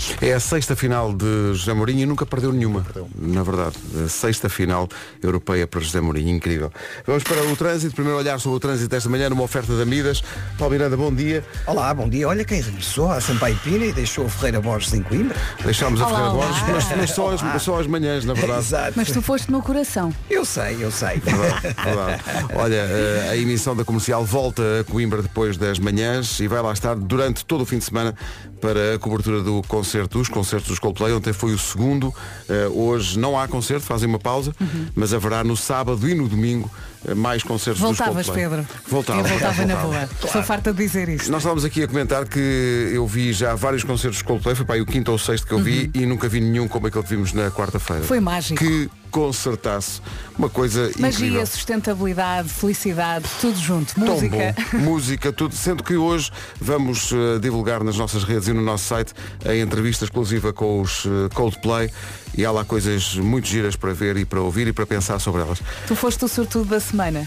baixo. É a sexta final de José Mourinho e nunca perdeu nenhuma. Na verdade, a sexta final europeia para José Mourinho, incrível. Vamos para o trânsito, primeiro olhar sobre o trânsito desta manhã numa oferta da Midas. Paulo Miranda, bom dia. Olá, bom dia. Olha quem regressou à Sampaio Pina e deixou a Ferreira Borges em Coimbra. Deixámos a Olá, Ferreira olá. Borges, mas, mas só, as, só as manhãs, na verdade. Exato. Mas tu foste no coração. Eu sei, eu sei. Verdade, verdade. Olha, eh, a emissão da comercial volta a Coimbra depois das manhãs e vai lá estar durante todo o fim de semana para a cobertura do concerto, dos concertos dos Coldplay. Ontem foi o segundo, eh, hoje não há concerto, fazem uma pausa, mas haverá no sábado e no domingo eh, mais concertos Voltavas, dos Coldplay. Pedro. Voltava. Eu voltava na boa. Sou farta de dizer isto. Nós estávamos aqui a comentar que eu vi já vários concertos de Coldplay, foi para aí o quinto ou sexto que eu vi e nunca vi nenhum como aquele que vimos na quarta-feira. Uhum. Foi mágico. Que concertasse. Uma coisa Magia, incrível. sustentabilidade, felicidade, tudo junto. Música. Música, tudo. Sendo que hoje vamos eh, divulgar nas nossas redes e no nosso site a entrevista exclusiva com os eh, Coldplay e há lá coisas muito giras para ver e para ouvir e para pensar sobre elas. Tu foste o sortudo da semana.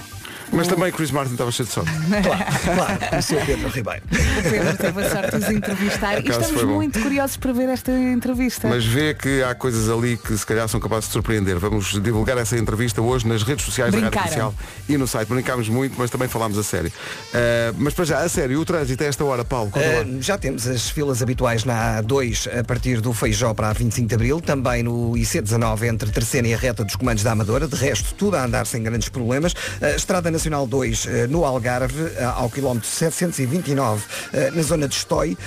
Mas também Chris Martin estava cheio de sono. Claro, o seu Pedro Ribeiro. O Pedro teve a sorte de os entrevistar e estamos muito curiosos para ver esta entrevista. Mas vê que há coisas ali que se calhar são capazes de surpreender. Vamos divulgar essa entrevista hoje nas redes sociais da Rádio Brincaram. Comercial e no site. Brincámos muito, mas também falámos a sério. Eh, mas para já, a sério, o trânsito a esta hora, Paulo. Uh, já temos as filas habituais na A2 a partir do Feijó para a 25 de Abril, também no IC19 entre Terceira e a reta dos comandos da Amadora, de resto tudo a andar sem grandes problemas. Uh, Estrada Nacional 2 uh, no Algarve, uh, ao quilómetro 729 uh, na zona de Estói,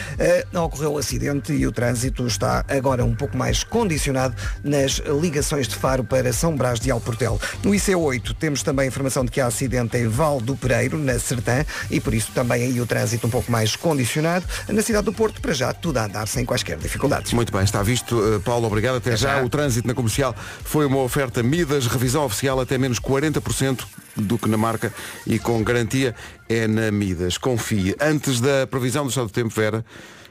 ocorreu o acidente e o trânsito está agora um pouco mais condicionado nas ligações de Faro para São Brás de Alportel. No IC8 temos também informação de que há acidente em Val do Pereiro, na Sertã, e por isso também aí o trânsito um pouco mais condicionado. Na cidade do Porto, para já, tudo a andar sem quaisquer dificuldades. Muito bem, está visto. Paulo, obrigado. Até já. já. O trânsito na comercial foi uma oferta Midas, revisão oficial até menos 40% do que na marca e com garantia é na Midas. Confie. Antes da previsão do estado do tempo, Vera,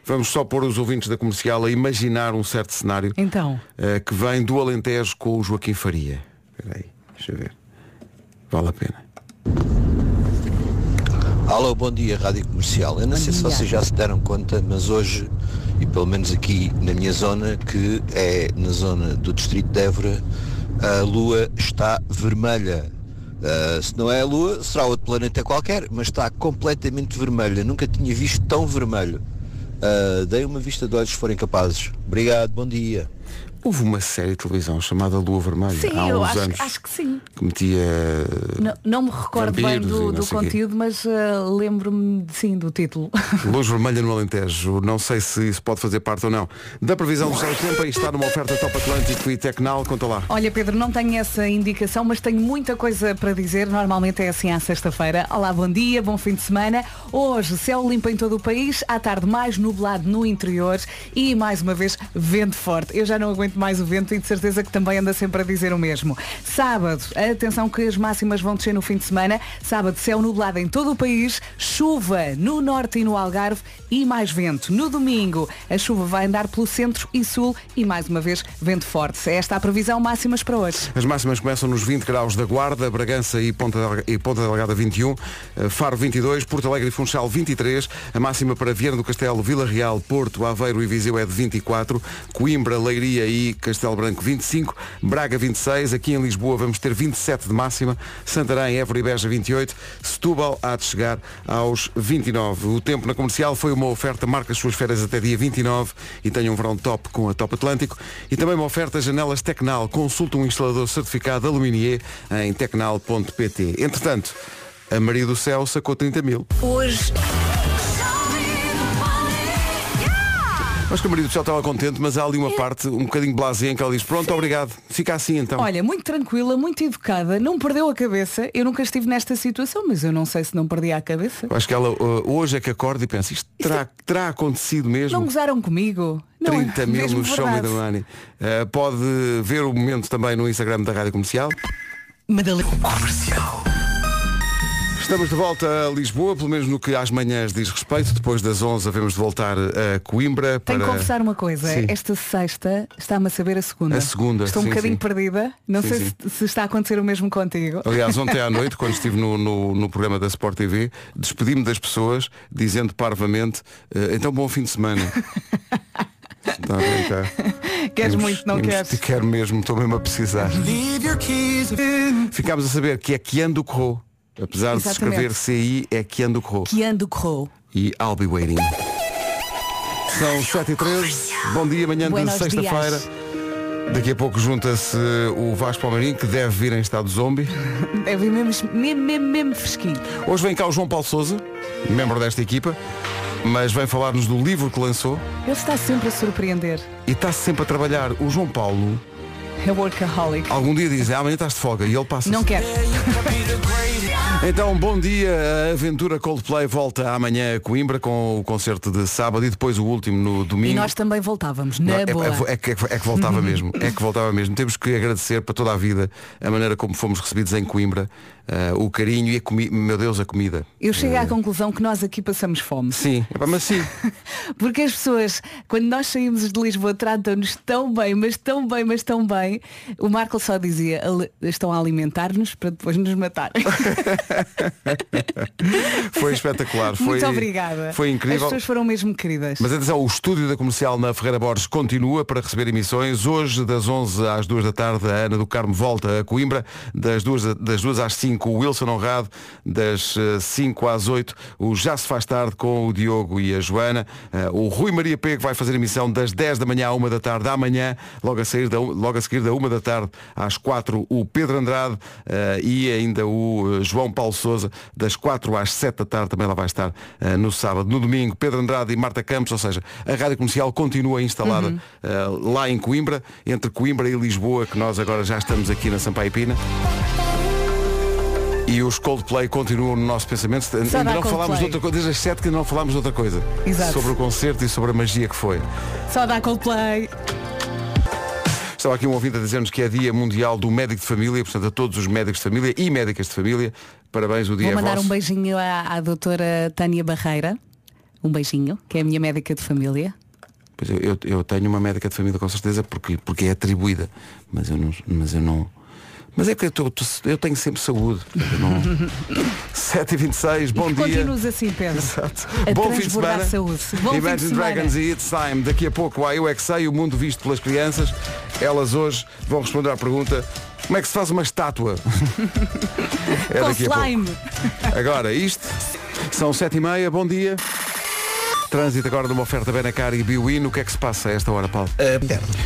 vamos só pôr os ouvintes da comercial a imaginar um certo cenário Então, uh, que vem do Alentejo com o Joaquim Faria. Espera aí, deixa eu ver. Vale a pena. Alô, bom dia, Rádio Comercial. Eu não Bom sei se dia. vocês já se deram conta, mas hoje, e pelo menos aqui na minha zona, que é na zona do Distrito de Évora, a lua está vermelha. Ah, se não é a lua, será outro planeta qualquer, mas está completamente vermelha. Nunca tinha visto tão vermelho. Deem uma vista de olhos se forem capazes. Obrigado, bom dia. Houve uma série de televisão chamada Lua Vermelha sim, há uns acho, anos acho que sim. que metia Não, não me recordo bem e do, do sei quê. conteúdo, mas ah, lembro-me sim do título. Luz vermelha no Alentejo. Não sei se isso pode fazer parte ou não. Da previsão do estado do tempo, aí está numa oferta Top Atlântico e Tecnal. Conta lá. Olha Pedro, não tenho essa indicação, mas tenho muita coisa para dizer. Normalmente é assim à sexta-feira. Olá, bom dia, bom fim de semana. Hoje, céu limpo em todo o país, à tarde mais nublado no interior e mais uma vez vento forte. Eu já não aguento mais o vento e de certeza que também anda sempre a dizer o mesmo. Sábado, atenção que as máximas vão descer no fim de semana. Sábado, céu nublado em todo o país, chuva no norte e no Algarve e mais vento. No domingo, a chuva vai andar pelo centro e sul e mais uma vez vento forte. Esta é a previsão máximas para hoje. As máximas começam nos 20 graus da Guarda, Bragança e Ponta, Delga- e Ponta Delgada 21, eh, Faro 22, Porto Alegre e Funchal 23, a máxima para Viana do Castelo, Vila Real, Porto, Aveiro e Viseu é de 24, Coimbra, Leiria e Castelo Branco 25, Braga 26, aqui em Lisboa vamos ter 27 de máxima, Santarém, Évora e Beja 28, Setúbal há de chegar aos 29. O tempo na comercial foi uma oferta, marca as suas férias até dia 29 e tenha um verão top com a Top Atlântico e também uma oferta janelas Tecnal. Consulta um instalador certificado Aluminier em tecnal.pt. Entretanto, a Maria do Céu sacou 30 mil. Hoje Acho que a Maria do Céu estava contente, mas há ali uma parte um bocadinho blasé em que ela diz, pronto, obrigado, fica assim então. Olha, muito tranquila, muito educada, não perdeu a cabeça. Eu nunca estive nesta situação, mas eu não sei se não perdi a cabeça. Acho que ela uh, hoje é que acorda e pensa, isto terá, terá acontecido mesmo. Não gozaram comigo. Não, é 30 mil mesmo no show me the money. Uh, pode ver o momento também no Instagram da Rádio Comercial. Madalena. Estamos de volta a Lisboa, pelo menos no que às manhãs diz respeito. Depois das 11 havemos de voltar a Coimbra Tenho para... que confessar uma coisa. Sim. Esta sexta está-me a saber a segunda. A segunda, Estou um sim, bocadinho sim. perdida. Não Sim, sei sim. Se, se está a acontecer o mesmo contigo. Aliás, ontem à noite, quando estive no, no, no programa da Sport TV, despedi-me das pessoas dizendo parvamente, "Eh, então bom fim de semana. Queres Temos- muito, não temos- queres? Quero mesmo, estou mesmo a precisar. Ficámos a saber que é Kian do Corro. Apesar de se Exatamente. escrever CI, é Kian do Corro. Que ando corrou. E I'll be waiting. São 7 e 13 Bom dia, manhã de Buenos sexta-feira. Daqui a pouco junta-se o Vasco Palmeirinho, que deve vir em estado zombie. É vir mesmo, mesmo, mesmo, mesmo fresquinho. Hoje vem cá o João Paulo Souza, membro desta equipa, mas vem falar-nos do livro que lançou Ele está sempre a surpreender. e está sempre a trabalhar. O João Paulo, É workaholic. algum dia diz, ah, amanhã estás de folga, e ele passa. Não quer. Então, bom dia. A aventura Coldplay volta amanhã a Coimbra com o concerto de sábado e depois o último no domingo. E nós também voltávamos, na Não, é, boa. é- é que, é que- é que voltava mesmo. É que voltava mesmo. Temos que agradecer para toda a vida a maneira como fomos recebidos em Coimbra, eh, o carinho e a comida. Meu Deus, a comida. Eu chego à conclusão que nós aqui passamos fome. Sim, mas sim. Porque as pessoas, quando nós saímos de Lisboa, tratam-nos tão bem, mas tão bem, mas tão bem. O Marco só dizia, "Ali- estão a alimentar-nos para depois nos matar. Foi espetacular. Foi, Muito obrigada. Foi As incrível. pessoas foram mesmo queridas. Mas atenção, o estúdio da comercial na Ferreira Borges continua para receber emissões. Hoje, das 11 às 2 da tarde, a Ana do Carmo volta a Coimbra. Das 2, a- das 2 às 5, o Wilson Honrado. Das eh, 5 às 8, o Já se faz tarde com o Diogo e a Joana. Eh, o Rui Maria Pego vai fazer emissão das 10 da manhã à 1 da tarde. Amanhã, logo a, sair da, logo a seguir da 1 da tarde às 4, o Pedro Andrade eh, e ainda o eh, João Paulo Souza. Das 4 às 7 da tarde também lá vai estar eh, no sábado. No domingo, Pedro Andrade e Marta Campos, ou seja, a rádio comercial continua instalada Uhum. eh, lá em Coimbra, entre Coimbra e Lisboa, que nós agora já estamos aqui na Sampaio Pina. E os Coldplay continuam no nosso pensamento. Ainda não falámos de outra coisa, desde as 7 que ainda não falámos de outra coisa. Exato. Sobre o concerto e sobre a magia que foi. Só dá Coldplay. Estava aqui um ouvinte a dizer-nos que é Dia Mundial do Médico de Família, portanto a todos os médicos de família e médicas de família. Parabéns, o dia Vou é mandar vosso. um beijinho à, à doutora Tânia Barreira. Um beijinho, que é a minha médica de família. Pois eu, eu, eu tenho uma médica de família com certeza porque, porque é atribuída. Mas eu não. Mas eu não. Mas é que eu, tô- eu tenho sempre saúde. não... 7h26, bom dia. continues assim, Pedro. Exato. A Bom fim de semana. saúde. Bom fim de Imagine semana. Dragons e It's Time. Daqui a pouco há Eu é que sei, o mundo visto pelas crianças. Elas hoje vão responder à pergunta como é que se faz uma estátua? é daqui a pouco. Agora, isto são sete e meia, bom dia. Trânsito agora numa oferta Benacar e Biwin. O que é que se passa a esta hora, Paulo?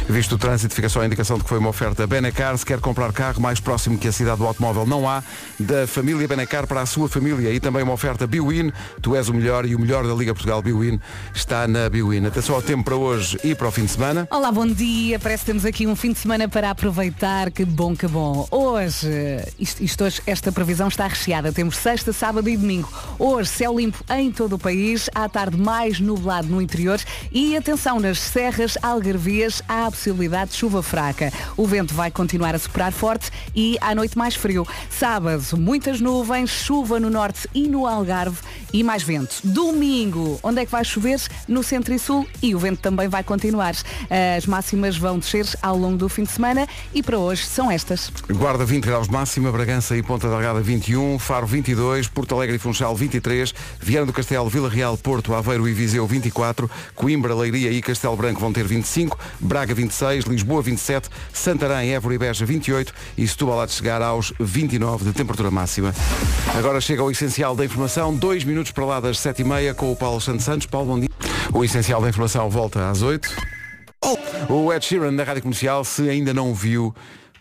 Visto o trânsito, fica só a indicação de que foi uma oferta Benacar. Se quer comprar carro mais próximo que a cidade do automóvel, não há. Da família Benacar para a sua família. E também uma oferta Biwin. Tu és o melhor e o melhor da Liga Portugal Biwin está na Biwin. Atenção ao tempo para hoje e para o fim de semana. Olá, bom dia. Parece que temos aqui um fim de semana para aproveitar. Que bom, que bom. Hoje, isto, isto hoje, esta previsão está recheada. Temos sexta, sábado e domingo. Hoje, céu limpo em todo o país. À tarde, mais nublado no interior. E atenção, nas serras algarvias há a possibilidade de chuva fraca. O vento vai continuar a soprar forte e à noite mais frio. Sábado, muitas nuvens, chuva no norte e no Algarve e mais vento. Domingo, onde é que vai chover? No centro e sul e o vento também vai continuar. As máximas vão descer ao longo do fim de semana e para hoje são estas. Guarda 20 graus de máxima, Bragança e Ponta Delgada 21, Faro 22, Porto Alegre e Funchal 23, Viana do Castelo, Vila Real, Porto, Aveiro e Viseu 24, Coimbra, Leiria e Castelo Branco vão ter 25, Braga 26, Lisboa 27, Santarém, Évora e Beja 28 e Setúbal há de chegar aos 29 de temperatura máxima. Agora chega o essencial da informação, dois minutos para lá das 7h30 com o Paulo Santos Santos. Paulo, bom dia. O essencial da informação volta às 8. O Ed Sheeran da Rádio Comercial, se ainda não viu,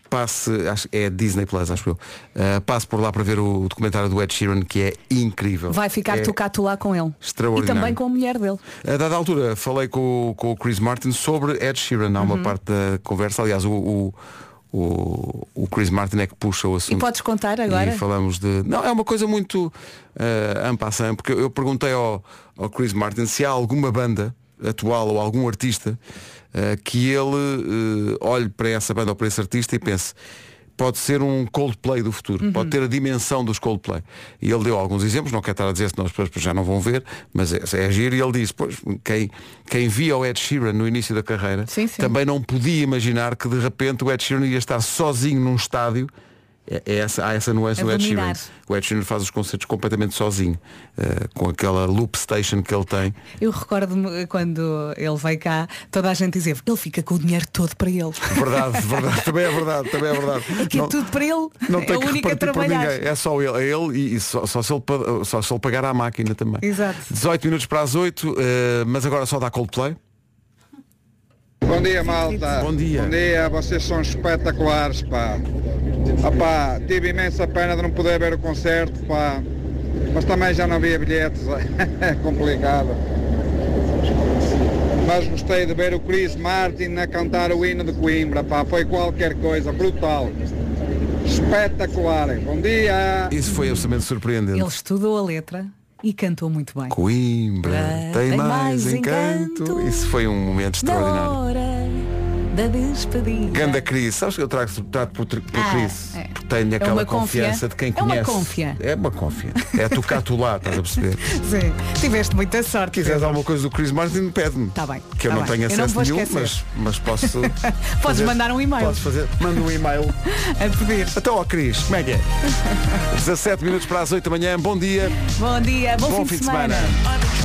passe, acho, é Disney Plus, acho eu. Uh, passe por lá para ver o documentário do Ed Sheeran, que é incrível. Vai ficar é tu lá com ele. E extraordinário. também com a mulher dele. A dada altura, falei com, o- com o Chris Martin sobre Ed Sheeran. Há uma Uhum. parte da conversa, aliás, o, o, o, o Chris Martin é que puxa o assunto. E podes contar agora? E falamos de. Não, é uma coisa muito uh, ampassant, porque eu perguntei ao, ao Chris Martin se há alguma banda atual ou algum artista que ele uh, olhe para essa banda ou para esse artista e pense. Pode ser um Coldplay do futuro, Uhum. pode ter a dimensão dos Coldplay. E ele deu alguns exemplos, não quero estar a dizer se pessoas já não vão ver, mas é, é giro e ele disse, pois, quem, quem via o Ed Sheeran no início da carreira Sim, sim. também não podia imaginar que de repente o Ed Sheeran ia estar sozinho num estádio É, é essa, há essa nuance no Ed Sheeran. O Ed Sheeran faz os concertos completamente sozinho, eh, com aquela loop station que ele tem. Eu recordo-me quando ele veio cá, toda a gente dizia, ele fica com o dinheiro todo para ele. Verdade, verdade, também é verdade, também é verdade. É que é Não- tudo para ele. Não é tem o que único a trabalhar. É só ele, é ele e, e só, só se ele, só se ele pagar à máquina também. Exato. 18 minutos para as 8, eh, mas agora só dá Coldplay. Bom dia, malta. Bom dia. Bom dia, vocês são espetaculares, pá. Opá, tive imensa pena de não poder ver o concerto, pá. Mas também já não havia bilhetes, é complicado. Mas gostei de ver o Chris Martin a cantar o hino de Coimbra, pá. Foi qualquer coisa, brutal. Espetacular. Bom dia. Isso foi absolutamente surpreendente. Ele estudou a letra e cantou muito bem. Coimbra Ah, tem, tem mais, mais encanto. encanto. Isso foi um momento extraordinário. Da despedida. Ganda Cris, sabes que eu trago trato por, por Ah, Cris? é. Tenho aquela uma confiança confia. de quem É uma conhece. confia. É uma confia. É tu cá, tu lá, estás a perceber? Sim. Tiveste muita sorte. quiseres alguma coisa do Chris Martin, pede-me. Tá bem, Que eu tá não bem. tenho não acesso vou nenhum, mas, mas posso. Podes fazer- mandar um e-mail Posso fazer. Manda um e-mail. a pedir. Então, ó Cris, como é que é? 17 minutos para as 8 da manhã, bom dia, Bom dia, bom, bom fim de semana.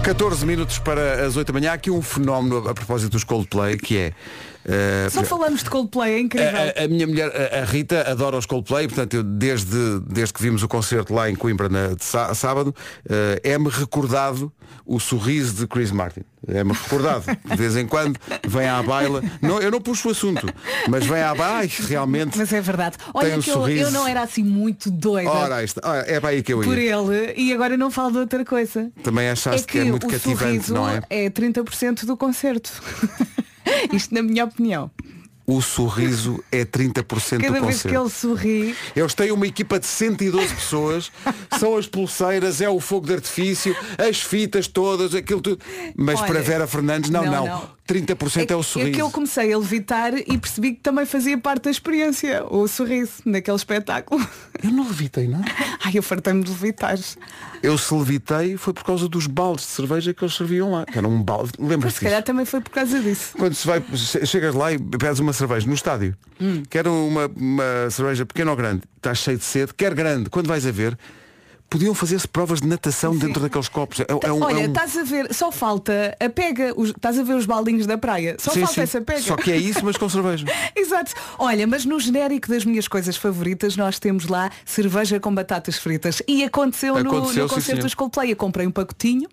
14 minutos para as 8 da manhã, há aqui um fenómeno a propósito dos Coldplay, que é. Eh, Só falamos de Coldplay, é incrível. a, a minha mulher, a, a Rita, adora os Coldplay, portanto, eu, desde, desde que vimos o concerto lá em Coimbra na, de sá- sábado, eh, é-me recordado o sorriso de Chris Martin. É-me recordado. De vez em quando vem à baila. Não, eu não puxo o assunto, mas vem à baila. Ai, realmente. Mas é verdade. Olha um que eu, eu não era assim muito doida Ora, ora, é para aí que eu por ia. ele e agora não falo de outra coisa. Também achaste que, é muito o cativante, sorriso não é? é 30% do concerto. Isto na minha opinião. O sorriso é 30% do Cada vez que ele sorri, Eles têm uma equipa de 112 pessoas, são as pulseiras, é o fogo de artifício, as fitas todas, aquilo tudo. Mas Olha, para Vera Fernandes, não. não, não. 30% é, o é sorriso. que eu comecei a levitar e percebi que também fazia parte da experiência, o sorriso, naquele espetáculo. Eu não levitei nada. Ai, eu fartei-me de levitar. Eu se levitei foi por causa dos baldes de cerveja que eles serviam lá. Que era um balde. Mas Lembras-te se calhar também foi por causa disso. Quando se vai, che- chegas lá e pedes uma cerveja no estádio, Hum. quer uma, uma cerveja pequena ou grande, estás cheio de sede, quer grande, quando vais a ver, podiam fazer-se provas de natação dentro daqueles copos. É, é um, Olha, é um- estás a ver, só falta a pega, os- estás a ver os baldinhos da praia, só Sim, falta sim. essa pega. Só que é isso, mas com cerveja. Exato. Olha, mas no genérico das minhas coisas favoritas nós temos lá cerveja com batatas fritas. E aconteceu, no- Aconteceu, no, sim, concerto dos Coldplay. Eu comprei um pacotinho,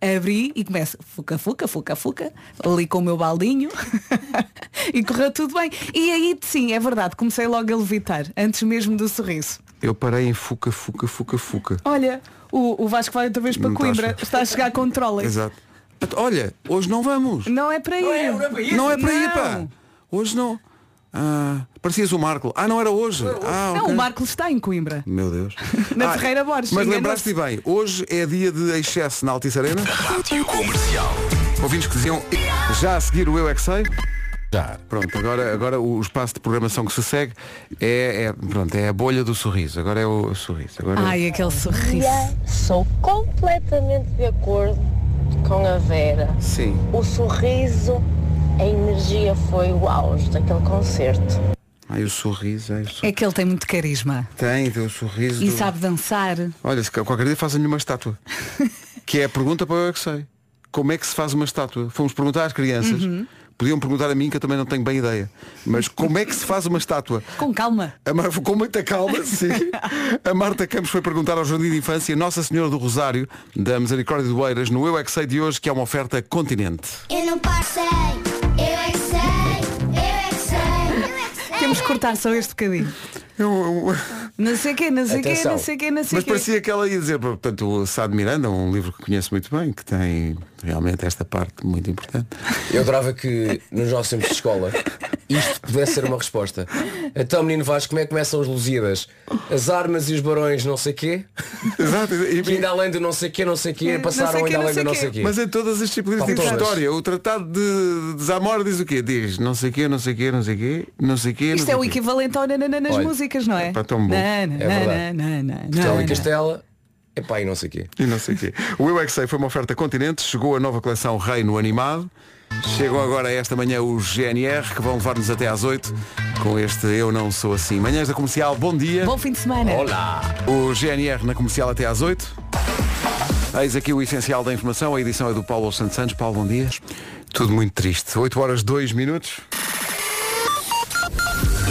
abri e começo fuca, fuca, fuca, fuca, ali com o meu baldinho e correu tudo bem. E aí sim, é verdade, comecei logo a levitar, antes mesmo do sorriso. Eu parei em Fuca, Fuca, Fuca, Fuca. Olha, o, o Vasco vai outra vez para Não está a Coimbra, chegar. está a chegar com trolley. Exato. Olha, hoje não vamos. Não é para ir. Não é para ir, Não. pá. Hoje não. Ah, parecias o Marco. Ah, não era hoje. Ah, Não, ok. o Marco está em Coimbra. Meu Deus. Na Ah, Ferreira Borges, Mas enganou-se. lembraste bem, hoje é dia de excesso na Altice Arena. Rádio Comercial. Ouvintes que diziam já a seguir o Eu é que sei. Já. Pronto, agora, agora o espaço de programação que se segue é, é, pronto, é a bolha do sorriso. Agora é o sorriso. Agora Ai, aquele sorriso. Sou completamente de acordo com a Vera. Sim. O sorriso, a energia foi o auge daquele concerto. Ai, o sorriso, ai, o sorriso. É que ele tem muito carisma. Tem, tem o sorriso. E do- sabe dançar. Olha, se qualquer dia fazem-lhe uma estátua. que é a pergunta para o Eu é que sei. Como é que se faz uma estátua? Fomos perguntar às crianças. Uhum. Podiam perguntar a mim, que eu também não tenho bem ideia. Mas como é que se faz uma estátua? Com calma. A Mar- Com muita calma, sim. A Marta Campos foi perguntar ao Jardim de Infância Nossa Senhora do Rosário, da Misericórdia de Oeiras, no Eu é que sei de hoje, que é uma oferta continente. Eu não passei, eu é que sei, eu é que sei, eu é que sei. Temos que cortar só este bocadinho. Eu- eu- Não sei o quê, não sei o quê, Atenção. não sei o quê, não sei o Mas quê. parecia que ela ia dizer, portanto, o Sá de Miranda, um livro que conheço muito bem, que tem realmente esta parte muito importante. Eu adorava que nos nossos tempos de escola isto pudesse ser uma resposta. Então, menino Vasco, como é que começam os Lusíadas? As armas e os barões não sei quê? Exato. E- Que ainda além do não sei quê, não sei quê, passaram sei quê, ainda além do não sei quê. Mas em todas as disciplinas todas. história, o tratado de, de Zamora diz o quê? Diz não sei quê, não sei quê, não sei quê, não sei quê. Isto é o equivalente ao nanana nas músicas, não é? pá, tão bom. É verdade. e Castela, epá, e não sei quê. E não sei o quê. O Eu é que sei foi uma oferta continente, chegou a nova coleção Reino Animado Chegam agora esta manhã os GNR que vão levar-nos até às 8 com este Eu Não Sou Assim. Manhãs da Comercial, bom dia. Bom fim de semana. Olá! O GNR na Comercial até às 8. Eis aqui o essencial da informação. A edição é do Paulo Santos Santos. Paulo, bom dia. Tudo muito triste. 8 horas 2 minutos.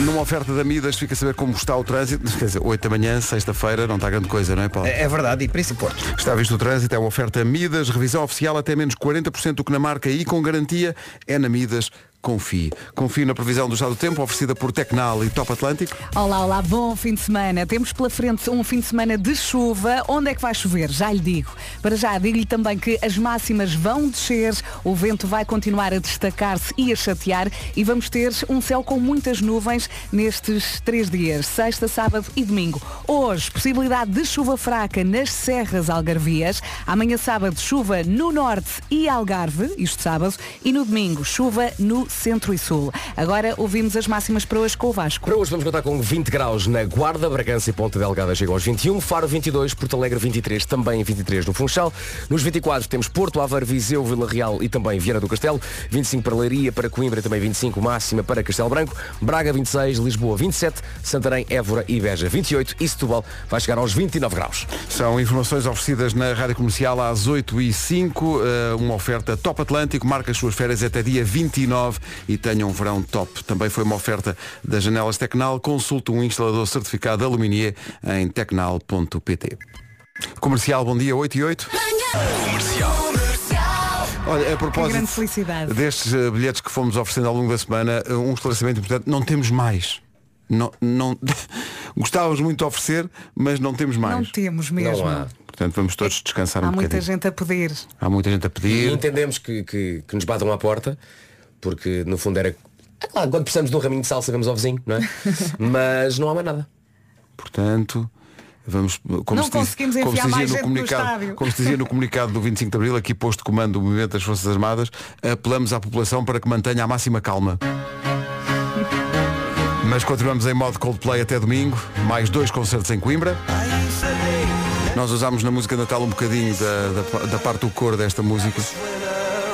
Numa oferta da Midas, fica a saber como está o trânsito. Quer dizer, 8 da manhã, sexta-feira, não está grande coisa, não é, Paulo? É verdade, e Príncipe Porto. Está visto o trânsito, é uma oferta Midas, revisão oficial até menos 40% do que na marca e com garantia é na Midas. Confie. Confie na previsão do estado do tempo oferecida por Tecnal e Top Atlântico. Olá, olá, bom fim de semana. Temos pela frente um fim de semana de chuva. Onde é que vai chover? Já lhe digo. Para já, digo-lhe também que as máximas vão descer, o vento vai continuar a destacar-se e a chatear e vamos ter um céu com muitas nuvens nestes três dias, sexta, sábado e domingo. Hoje, possibilidade de chuva fraca nas serras algarvias. Amanhã, sábado, chuva no norte e Algarve, isto sábado, e no domingo, chuva no centro e sul. Agora ouvimos as máximas para hoje com o Vasco. Para hoje vamos contar com 20 graus na Guarda, Bragança e Ponta Delgada chegam aos 21, Faro 22, Porto Alegre 23, também 23 no Funchal. Nos 24 temos Porto, Aveiro, Viseu, Vila Real e também Viana do Castelo. 25 para Leiria, para Coimbra também 25, máxima para Castelo Branco. Braga 26, Lisboa 27, Santarém, Évora e Beja 28 e Setúbal vai chegar aos 29 graus. São informações oferecidas na Rádio Comercial às 8 e 05 eh, uma oferta Top Atlântico, marca as suas férias até dia 29 e tenha um verão top. Também foi uma oferta das janelas Tecnal, consulte um instalador certificado Aluminier em tecnal.pt. Comercial, bom dia, 8 e 8. Olha, a propósito felicidade. destes eh, bilhetes que fomos oferecendo ao longo da semana, eh, um esclarecimento importante, não temos mais. Não, não... Gostávamos muito de oferecer, mas não temos mais. Não temos mesmo. Não há. Portanto, vamos todos descansar Há um muita bocadinho. gente a pedir. Há muita gente a E pedir. entendemos que, que, que nos batam à porta, porque no fundo era. É claro, quando precisamos de um raminho de sal sabemos ao vizinho, não é? Mas não há mais nada. Portanto, vamos. Como Não se diz- conseguimos como enfiar se dizia mais no comunicado. Como se dizia no comunicado do 25 de Abril, aqui posto de comando do movimento das Forças Armadas, apelamos à população para que mantenha a máxima calma. Mas continuamos em modo Coldplay até domingo, mais dois concertos em Coimbra. Nós usámos na música de Natal um bocadinho da, da, da parte do cor desta música.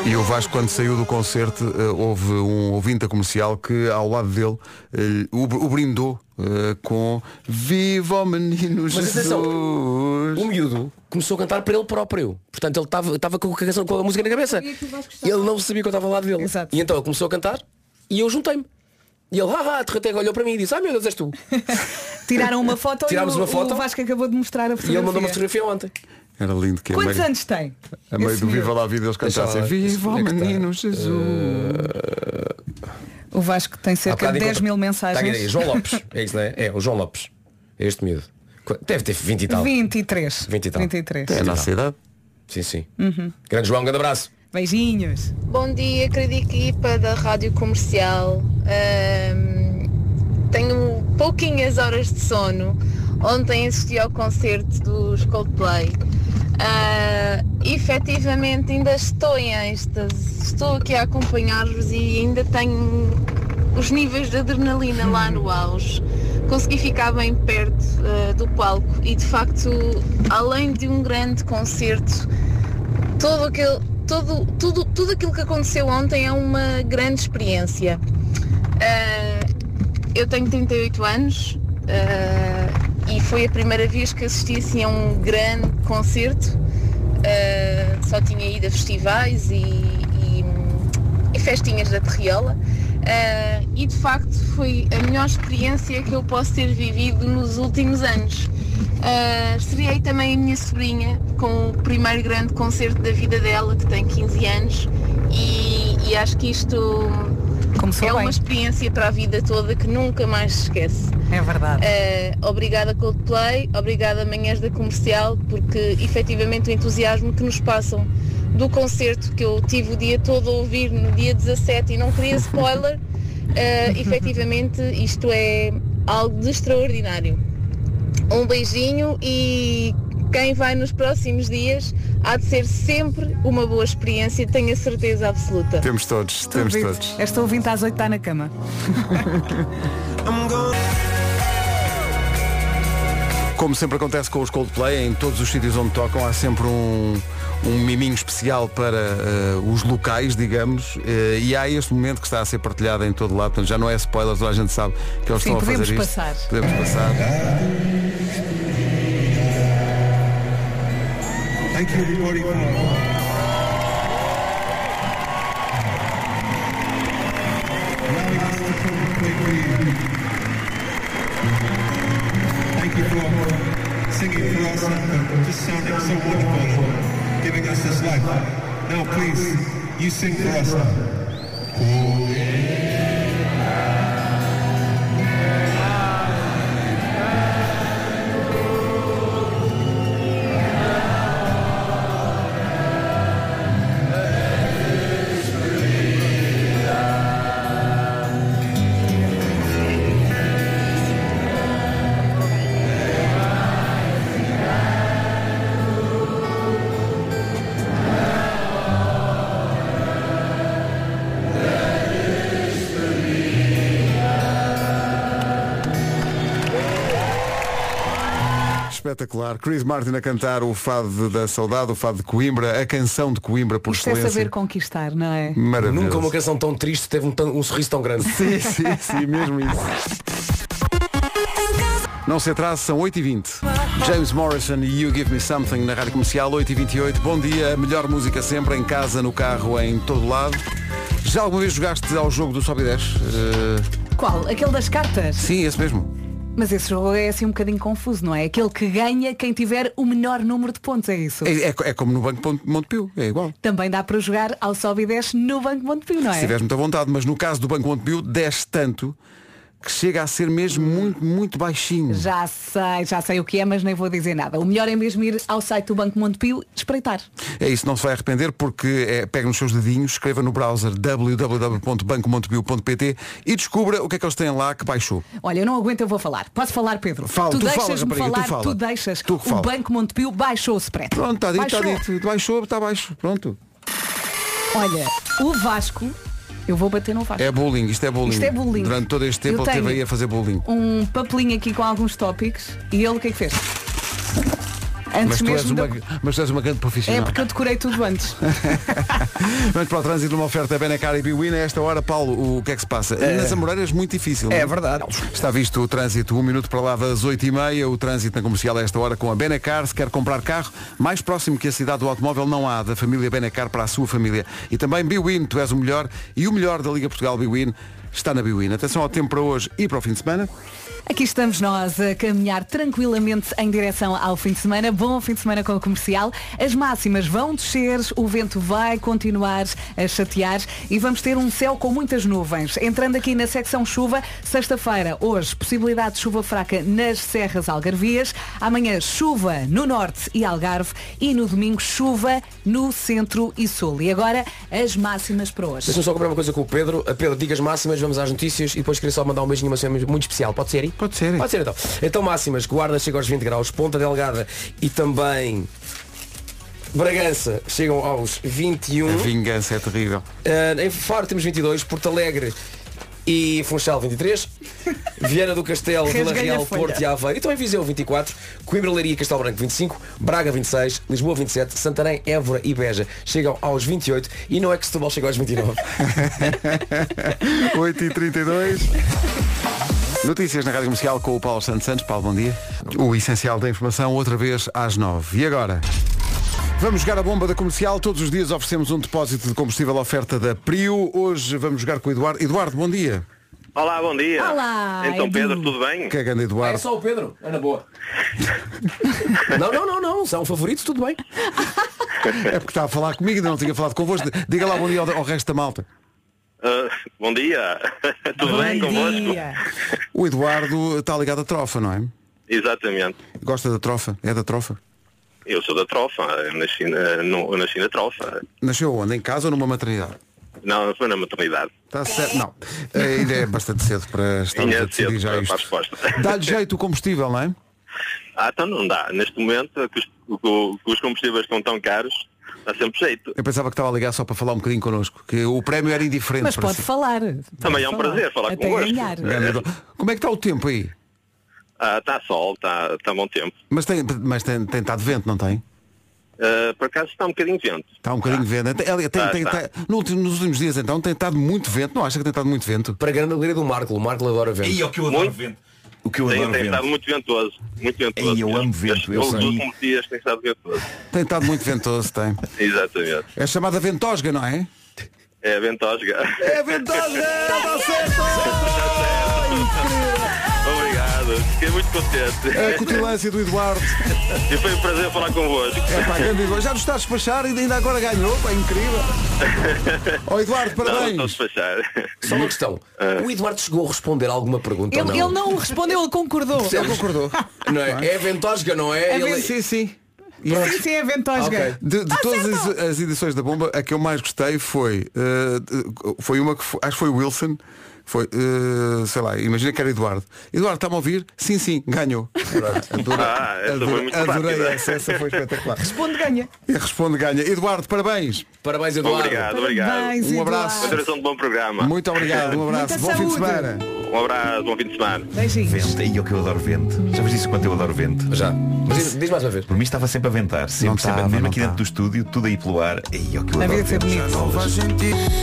E o Vasco, quando saiu do concerto, eh, houve um ouvinte comercial que, ao lado dele, eh, o, brindou eh, com Viva o Menino Mas Jesus. atenção, o miúdo começou a cantar para ele próprio. Portanto, ele estava estava com, com a música na cabeça. E ele não sabia que eu estava ao lado dele. Exato. E então ele começou a cantar e eu juntei-me. E ele, haha, de repente olhou para mim e disse, ah meu Deus, és tu. Tiraram uma foto Tirámos e o, uma foto. o Vasco acabou de mostrar a E fotografia. ele mandou uma fotografia ontem. Era lindo que a Quantos meio, anos tem? a meio do Viva lá a vida eles cantassem Viva o é? Menino Jesus. O Vasco tem cerca de bocado 10 encontra- mil mensagens. João Lopes. É isso, não é? É, o João Lopes. É este miúdo. Deve ter 20 e tal. 23. 20 e tal. 23. É a nossa idade. Sim, sim. Uhum. Grande João, um grande abraço. Beijinhos. Bom dia, querida equipa da Rádio Comercial. Ahm, tenho pouquinhas horas de sono. Ontem assisti ao concerto dos Coldplay. Ah, efetivamente ainda estou em êxtase. Estou aqui a acompanhar-vos e ainda tenho os níveis de adrenalina lá no auge. Consegui ficar bem perto ah, do palco e de facto, além de um grande concerto, todo aquele, todo, tudo, tudo aquilo que aconteceu ontem é uma grande experiência. Ah, eu tenho 38 anos e foi a primeira vez que assisti assim, a um grande concerto. Ah, só tinha ido a festivais e, e- e festinhas da Terriola. Ah, e de facto foi a melhor experiência que eu posso ter vivido nos últimos anos. Uh, estreiei também a minha sobrinha com o primeiro grande concerto da vida dela, que tem 15 anos, e, e acho que isto Começou é bem. uma experiência para a vida toda que nunca mais se esquece. É verdade. Uh, obrigada Coldplay, obrigada Manhãs da Comercial, porque efetivamente o entusiasmo que nos passam do concerto que eu tive o dia todo a ouvir no dia 17 e não queria spoiler, uh, efetivamente isto é algo de extraordinário. Um beijinho e quem vai nos próximos dias há de ser sempre uma boa experiência, tenho a certeza absoluta. Temos todos, temos todos. Esta ouvinte às 8 está na cama. Como sempre acontece com os Coldplay, em todos os sítios onde tocam há sempre um, um miminho especial para eh, os locais, digamos, eh, e há este momento que está a ser partilhado em todo lado, portanto já não é spoiler, toda a gente sabe que eles Sim, estão a fazer podemos isto. passar. Podemos passar. Thank you everybody for. Thank you for singing for us and just sounding so wonderful, giving us this life. Now please, you sing for us. Espetacular. Chris Martin a cantar o fado da saudade, o fado de Coimbra, a canção de Coimbra por Isto é excelência. saber conquistar, não é? Maravilhoso. Nunca uma canção tão triste teve um, tão- um sorriso tão grande. Sim, sim, sim, mesmo isso. Não se atrase, são 8h20. James Morrison e You Give Me Something na Rádio Comercial 8h28. Bom dia, a melhor música sempre, em casa, no carro, em todo lado. Já alguma vez jogaste ao jogo do Sobe e 10? Eh, Qual? Aquele das cartas? sim, esse mesmo. Mas esse jogo é assim um bocadinho confuso, não é? Aquele que ganha quem tiver o menor número de pontos, é isso? É, é- é como no Banco Montepio, é igual. Também dá para jogar ao sobe e desce no Banco Montepio, não Se é? tiveres muita vontade, mas no caso do Banco Montepio, desce tanto que chega a ser mesmo muito, muito baixinho. Já sei, já sei o que é, mas nem vou dizer nada. O melhor é mesmo ir ao site do Banco Montepio espreitar. É isso, não se vai arrepender porque é, pega nos seus dedinhos, escreva no browser www.bancomontepio.pt e descubra o que é que eles têm lá que baixou. Olha, eu não aguento, eu vou falar. Posso falar, Pedro? Fala, tu tu deixas-me rapariga, tu falar, fala. tu deixas. Tu o. Banco Montepio baixou o spread. Pronto, está dito, está dito. Baixou, está baixo. Pronto. Olha, o Vasco, eu vou bater no Vasco. É bullying, isto é bullying. Isto é bullying. Durante todo este tempo Eu ele esteve aí a fazer bullying. Um papelinho aqui com alguns tópicos e ele o que é que fez? Antes Mas tu, és mesmo uma, mas tu és uma grande É profissional. porque eu decorei tudo antes. Vamos para o trânsito numa oferta Benacar e Biwin. A esta hora, Paulo, o que é que se passa? Nas Amoreiras muito difícil. não É verdade. Está visto o trânsito, um minuto para lá das 8h30. O trânsito na comercial a esta hora com a Benacar. Se quer comprar carro, mais próximo que a cidade do automóvel não há da família Benacar para a sua família. E também Biwin, tu és o melhor. E o melhor da Liga Portugal Biwin está na Biwin. Atenção ao tempo para hoje e para o fim de semana. Aqui estamos nós a caminhar tranquilamente em direção ao fim de semana. Bom fim de semana com o comercial. As máximas vão descer, o vento vai continuar a chatear e vamos ter um céu com muitas nuvens. Entrando aqui na secção chuva, sexta-feira, hoje, possibilidade de chuva fraca nas serras algarvias. Amanhã, chuva no norte e Algarve. E no domingo, chuva no centro e sul. E agora, as máximas para hoje. Deixa-me só comprar uma coisa com o Pedro. A Pedro, diga as máximas, vamos às notícias e depois queria só mandar um beijinho uma cena muito especial. Pode ser? aí? Pode ser. Pode ser então. Então máximas, Guarda chega aos 20 graus, Ponta Delgada e também Bragança chegam aos 21. A vingança é terrível. Uh, em Faro temos 22, Porto Alegre e Funchal 23, Viana do Castelo, Vila Real. Porto e Aveiro, e também Viseu 24, Coimbra, Leiria e Castelo Branco 25, Braga 26, Lisboa 27, Santarém, Évora e Beja chegam aos 28 e não é que Setúbal chega aos 29. 8h32. Notícias na Rádio Comercial com o Paulo Santos Santos. Paulo, bom dia. O essencial da informação outra vez às 9. E agora? Vamos jogar a bomba da comercial. Todos os dias oferecemos um depósito de combustível à oferta da Prio. Hoje vamos jogar com o Eduardo. Eduardo, bom dia. Olá, bom dia. Olá, Então, Edu. Pedro, tudo bem? Que é grande É Eduardo. só o Pedro, é na boa. não, não, não, não, são favoritos, tudo bem. É porque está a falar comigo, ainda não tinha falado convosco. Diga lá bom dia ao, ao resto da malta. Ah, bom dia. tudo bem convosco? O Eduardo está ligado à trofa, não é? Exatamente. Gosta da trofa? É da trofa? Eu sou da Trofa, eu nasci na, no, eu nasci na Trofa. Nasceu onde? Em casa ou numa maternidade? Não, foi na maternidade. Está certo? Não. Ainda é bastante cedo para estarmos Ainda a é decidir cedo já para, para a isto. resposta. Dá-lhe jeito o combustível, não é? Ah, então não dá. Neste momento, que os, que os combustíveis estão tão caros, dá sempre jeito. Eu pensava que estava a ligar só para falar um bocadinho connosco, que o prémio era indiferente Mas pode si. falar. Também é um Pode prazer falar Até convosco. ganhar. Como é que está o tempo aí? Ah, Está sol, está tá bom tempo. Mas tem, mas tem, tem estado vento, não tem? Ah, por acaso está um bocadinho de vento. Está um bocadinho de vento. Tem- Tem, tem, Ah, tem- tá. no último- nos últimos dias então tem estado muito vento. Não acha que tem estado muito vento? Para a grande alegria do Marco, o Marco adora vento. E é o que eu adoro Muito. vento. O que eu Tem, adoro tem vento. estado muito ventoso. Muito ventoso. Ei, eu amo vento, eu Os sei. últimos dias tem estado ventoso. Tem estado muito ventoso, tem. Exatamente. É chamada ventosga, não é? É a ventosga. É ventosga! Dá certo! Obrigado. Fiquei muito contente. É a cutilância do Eduardo. E foi um prazer falar convosco. É pá, grande Eduardo. Já nos está a despachar e ainda agora ganhou. Pá, incrível. Ó Eduardo, Não, não parabéns. estou a despachar. Só uma questão. O Eduardo chegou a responder alguma pergunta ou Ele, não? ele não respondeu, ele concordou. Ele concordou. Não é? É ventosga, não é? É Ele- Sim, sim. Sim, sim, é ventosga. Ok. De, de todas as, as edições da bomba, a que eu mais gostei foi de- foi uma que foi- acho que foi o Wilson. Foi, eh, sei lá, imagina que era Eduardo. Eduardo, está-me a ouvir? Sim, sim, ganhou. Adorei, Ah, essa foi adorei, muito adorei rápida. essa, essa foi espetacular. Responde, ganha. E responde ganha. Eduardo, parabéns. Parabéns, Eduardo. Obrigado, obrigado. Parabéns, Um abraço. Continuação de bom programa. Muito obrigado, um abraço. Muita Bom fim de saúde. semana. Um abraço, bom fim de semana. Beijinhos. Vento. É o que eu adoro vento. Já viste isso quanto eu adoro vento? Já. Mas diz, diz mais uma vez. Por mim estava sempre a ventar. Sempre, Não sempre. tava, Mesmo não aqui dentro do estúdio, tudo aí pelo ar. É o que eu adoro vento. bonito.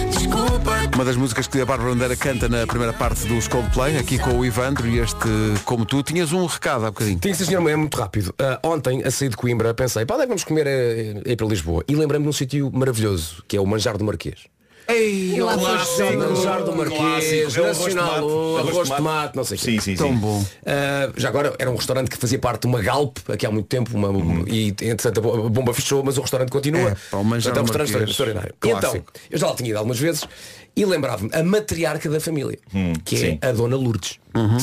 Uma das músicas que a Bárbara Bandeira canta na primeira parte dos Coldplay, aqui com o Ivandro e este Como Tu, tinhas um recado há bocadinho. Tinha ser senhor, é muito rápido. Ah, ontem, a sair de Coimbra, pensei, pá, onde é que vamos comer a, ir para Lisboa? E lembrei-me de um sítio maravilhoso, que é o Manjar do Marquês. Ei, E lá foste. Manjar do Marquês, Clássico. É Nacional, Arroz de tomate, não sei o quê. Sim, sim, tão sim. bom. Uh, já agora era um restaurante que fazia parte de uma Galp aqui há muito tempo uma, Uhum. e entretanto a bo- a bomba fechou mas o restaurante continua É, pá, o Manjar é um do restaurante Marquês. extraordinário E então Clássico. eu já lá tinha ido algumas vezes e lembrava-me a matriarca da família que Hum, sim. é a Dona Lourdes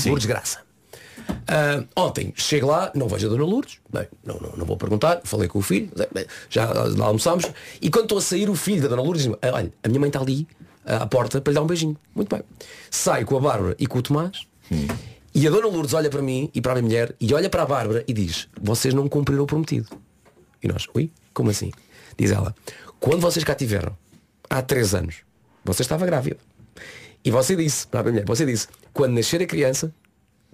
Lourdes Graça Ah, ontem chego lá, não vejo a Dona Lourdes. Bem, não, não, não vou perguntar Falei com o filho, já lá almoçámos E quando estou a sair o filho da Dona Lourdes diz-me "Ah, Olha, a minha mãe está ali ah, à porta para lhe dar um beijinho. Muito bem. Saio com a Bárbara e com o Tomás E a Dona Lourdes olha para mim e para a minha mulher E olha para a Bárbara e diz Vocês não cumpriram o prometido. E nós, ui, como assim? Diz ela Quando vocês cá tiveram Há três anos Você estava grávida. E você disse, para a minha mulher, você disse Quando nascer a criança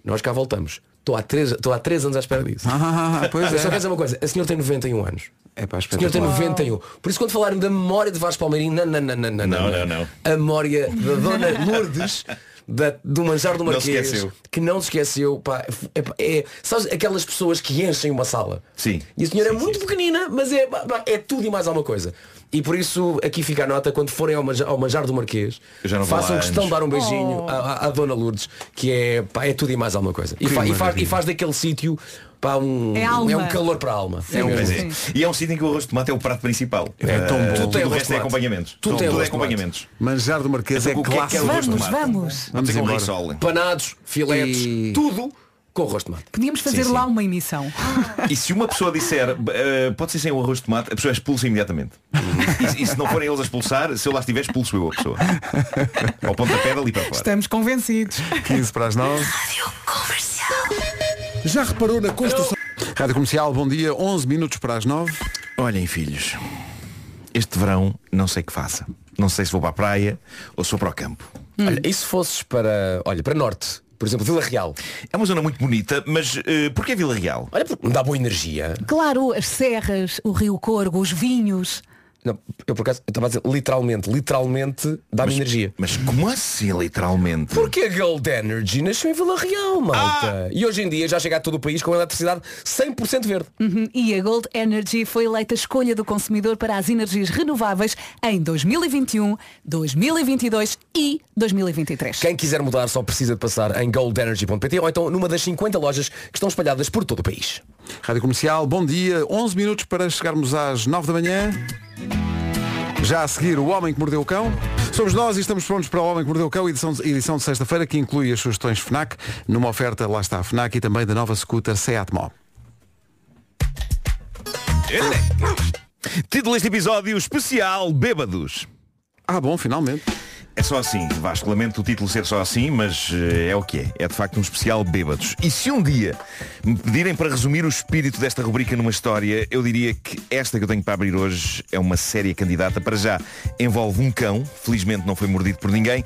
nós cá voltamos. Estou há três, estou há três anos à espera disso. Ah, pois Mas só é. quero dizer uma coisa, a senhora tem 91 anos. É pá, A senhora tem espetacular. 91. Por isso quando falarem da memória de Vasco Palmeirinho, não, não, não, não, não, Não, não, não. A memória da Dona Lourdes da- do Manjar do Não Marquês esqueceu. que não se esqueceu pá, é, é, sabes, aquelas pessoas que enchem uma sala Sim. e a senhora Sim, é muito sim. pequenina mas é, pá, é tudo e mais alguma coisa e por isso aqui fica a nota quando forem ao manjar, ao manjar do Marquês façam questão de dar um beijinho Oh. à, Dona Lourdes que é, pá, é tudo e mais alguma coisa e, fa- e faz, e faz daquele sítio pá, um, É alma. um calor para a alma Sim, é um, é. E é um sítio em que o arroz de tomate é o prato principal. É tão bom. Tudo tem Tudo o resto é acompanhamentos. Tudo tem Tudo é arroz de tomate. acompanhamentos. Manjar do Marquês é Então, o que é que é clássico. Vamos, vamos. Vamos um embora. risole. panados, filetes, E- tudo com arroz de tomate Podíamos fazer Sim, sim. lá uma emissão. E se uma pessoa disser eh, pode ser sem o arroz de tomate, a pessoa é expulsa imediatamente. E, e se não forem eles a expulsar, se eu lá estiver, expulso eu a pessoa. Ao pontapé dali para fora. Estamos convencidos. 15 para as 9. Já reparou na construção? Rádio Comercial, bom dia, 11 minutos para as 9. Olhem, filhos, este verão não sei que faça. Não sei se vou para a praia ou se vou para o campo. Olha, e se fosses para, olha, para norte, por exemplo, Vila Real, É uma zona muito bonita, mas eh, porquê Vila Real? olha, porque me dá boa energia. Claro, as serras, o Rio Corgo, os vinhos. Não, eu por acaso eu estava a dizer literalmente, literalmente dá-me energia. Mas como assim, literalmente? Porque a Gold Energy nasceu em Vila Real, malta. E hoje em dia já chega a todo o país com eletricidade 100% verde. Uhum. E a Gold Energy foi eleita a escolha do consumidor para as energias renováveis em 2021, 2022 e 2023. Quem quiser mudar só precisa de passar em goldenergy.pt ou então numa das 50 lojas que estão espalhadas por todo o país. Rádio Comercial, bom dia, 11 minutos para chegarmos às 9 da manhã. Já a seguir, o Homem que Mordeu o Cão. Somos nós e estamos prontos para o Homem que Mordeu o Cão, edição de, edição de sexta-feira, que inclui as sugestões FNAC, numa oferta, lá está a FNAC, e também da nova scooter Seat Mó. Título deste episódio especial Bêbados. Ah, bom, finalmente. É só assim, Vasco, lamento o título ser só assim, mas eh, é o que é. É de facto um especial bêbados. E se um dia me pedirem para resumir o espírito desta rubrica numa história, eu diria que esta que eu tenho para abrir hoje é uma séria candidata. Para já, envolve um cão, felizmente não foi mordido por ninguém,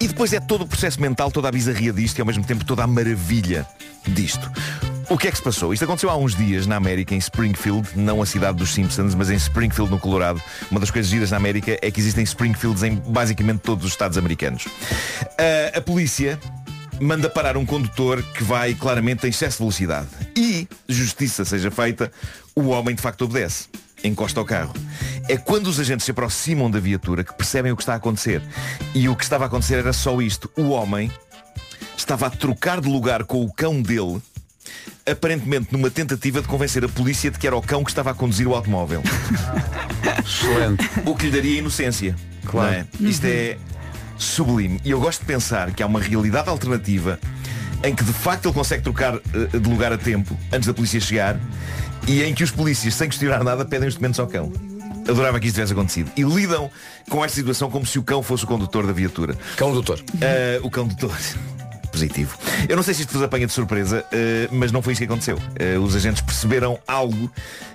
e depois é todo o processo mental, toda a bizarria disto e ao mesmo tempo toda a maravilha disto. O que é que se passou? Isto aconteceu há uns dias na América, em Springfield, não a cidade dos Simpsons, mas em Springfield, no Colorado. Uma das coisas giras na América é que existem Springfields em basicamente todos os estados americanos. Ah, a polícia manda parar um condutor que vai claramente em excesso de velocidade. E, justiça seja feita, o homem de facto obedece. Encosta ao carro. É quando os agentes se aproximam da viatura que percebem o que está a acontecer. E o que estava a acontecer era só isto. O homem estava a trocar de lugar com o cão dele, aparentemente numa tentativa de convencer a polícia de que era o cão que estava a conduzir o automóvel. Excelente. O que lhe daria inocência. Claro. não é? Isto é sublime. E eu gosto de pensar que há uma realidade alternativa em que de facto ele consegue trocar eh, de lugar a tempo, antes da polícia chegar, e em que os polícias, sem questionar nada, pedem os documentos ao cão. Adorava que isso tivesse acontecido. E lidam com esta situação como se o cão fosse o condutor da viatura. Cão doutor. Ah, o cão doutor. Positivo. Eu não sei se isto vos apanha de surpresa, ah, mas não foi isso que aconteceu. Ah, os agentes perceberam algo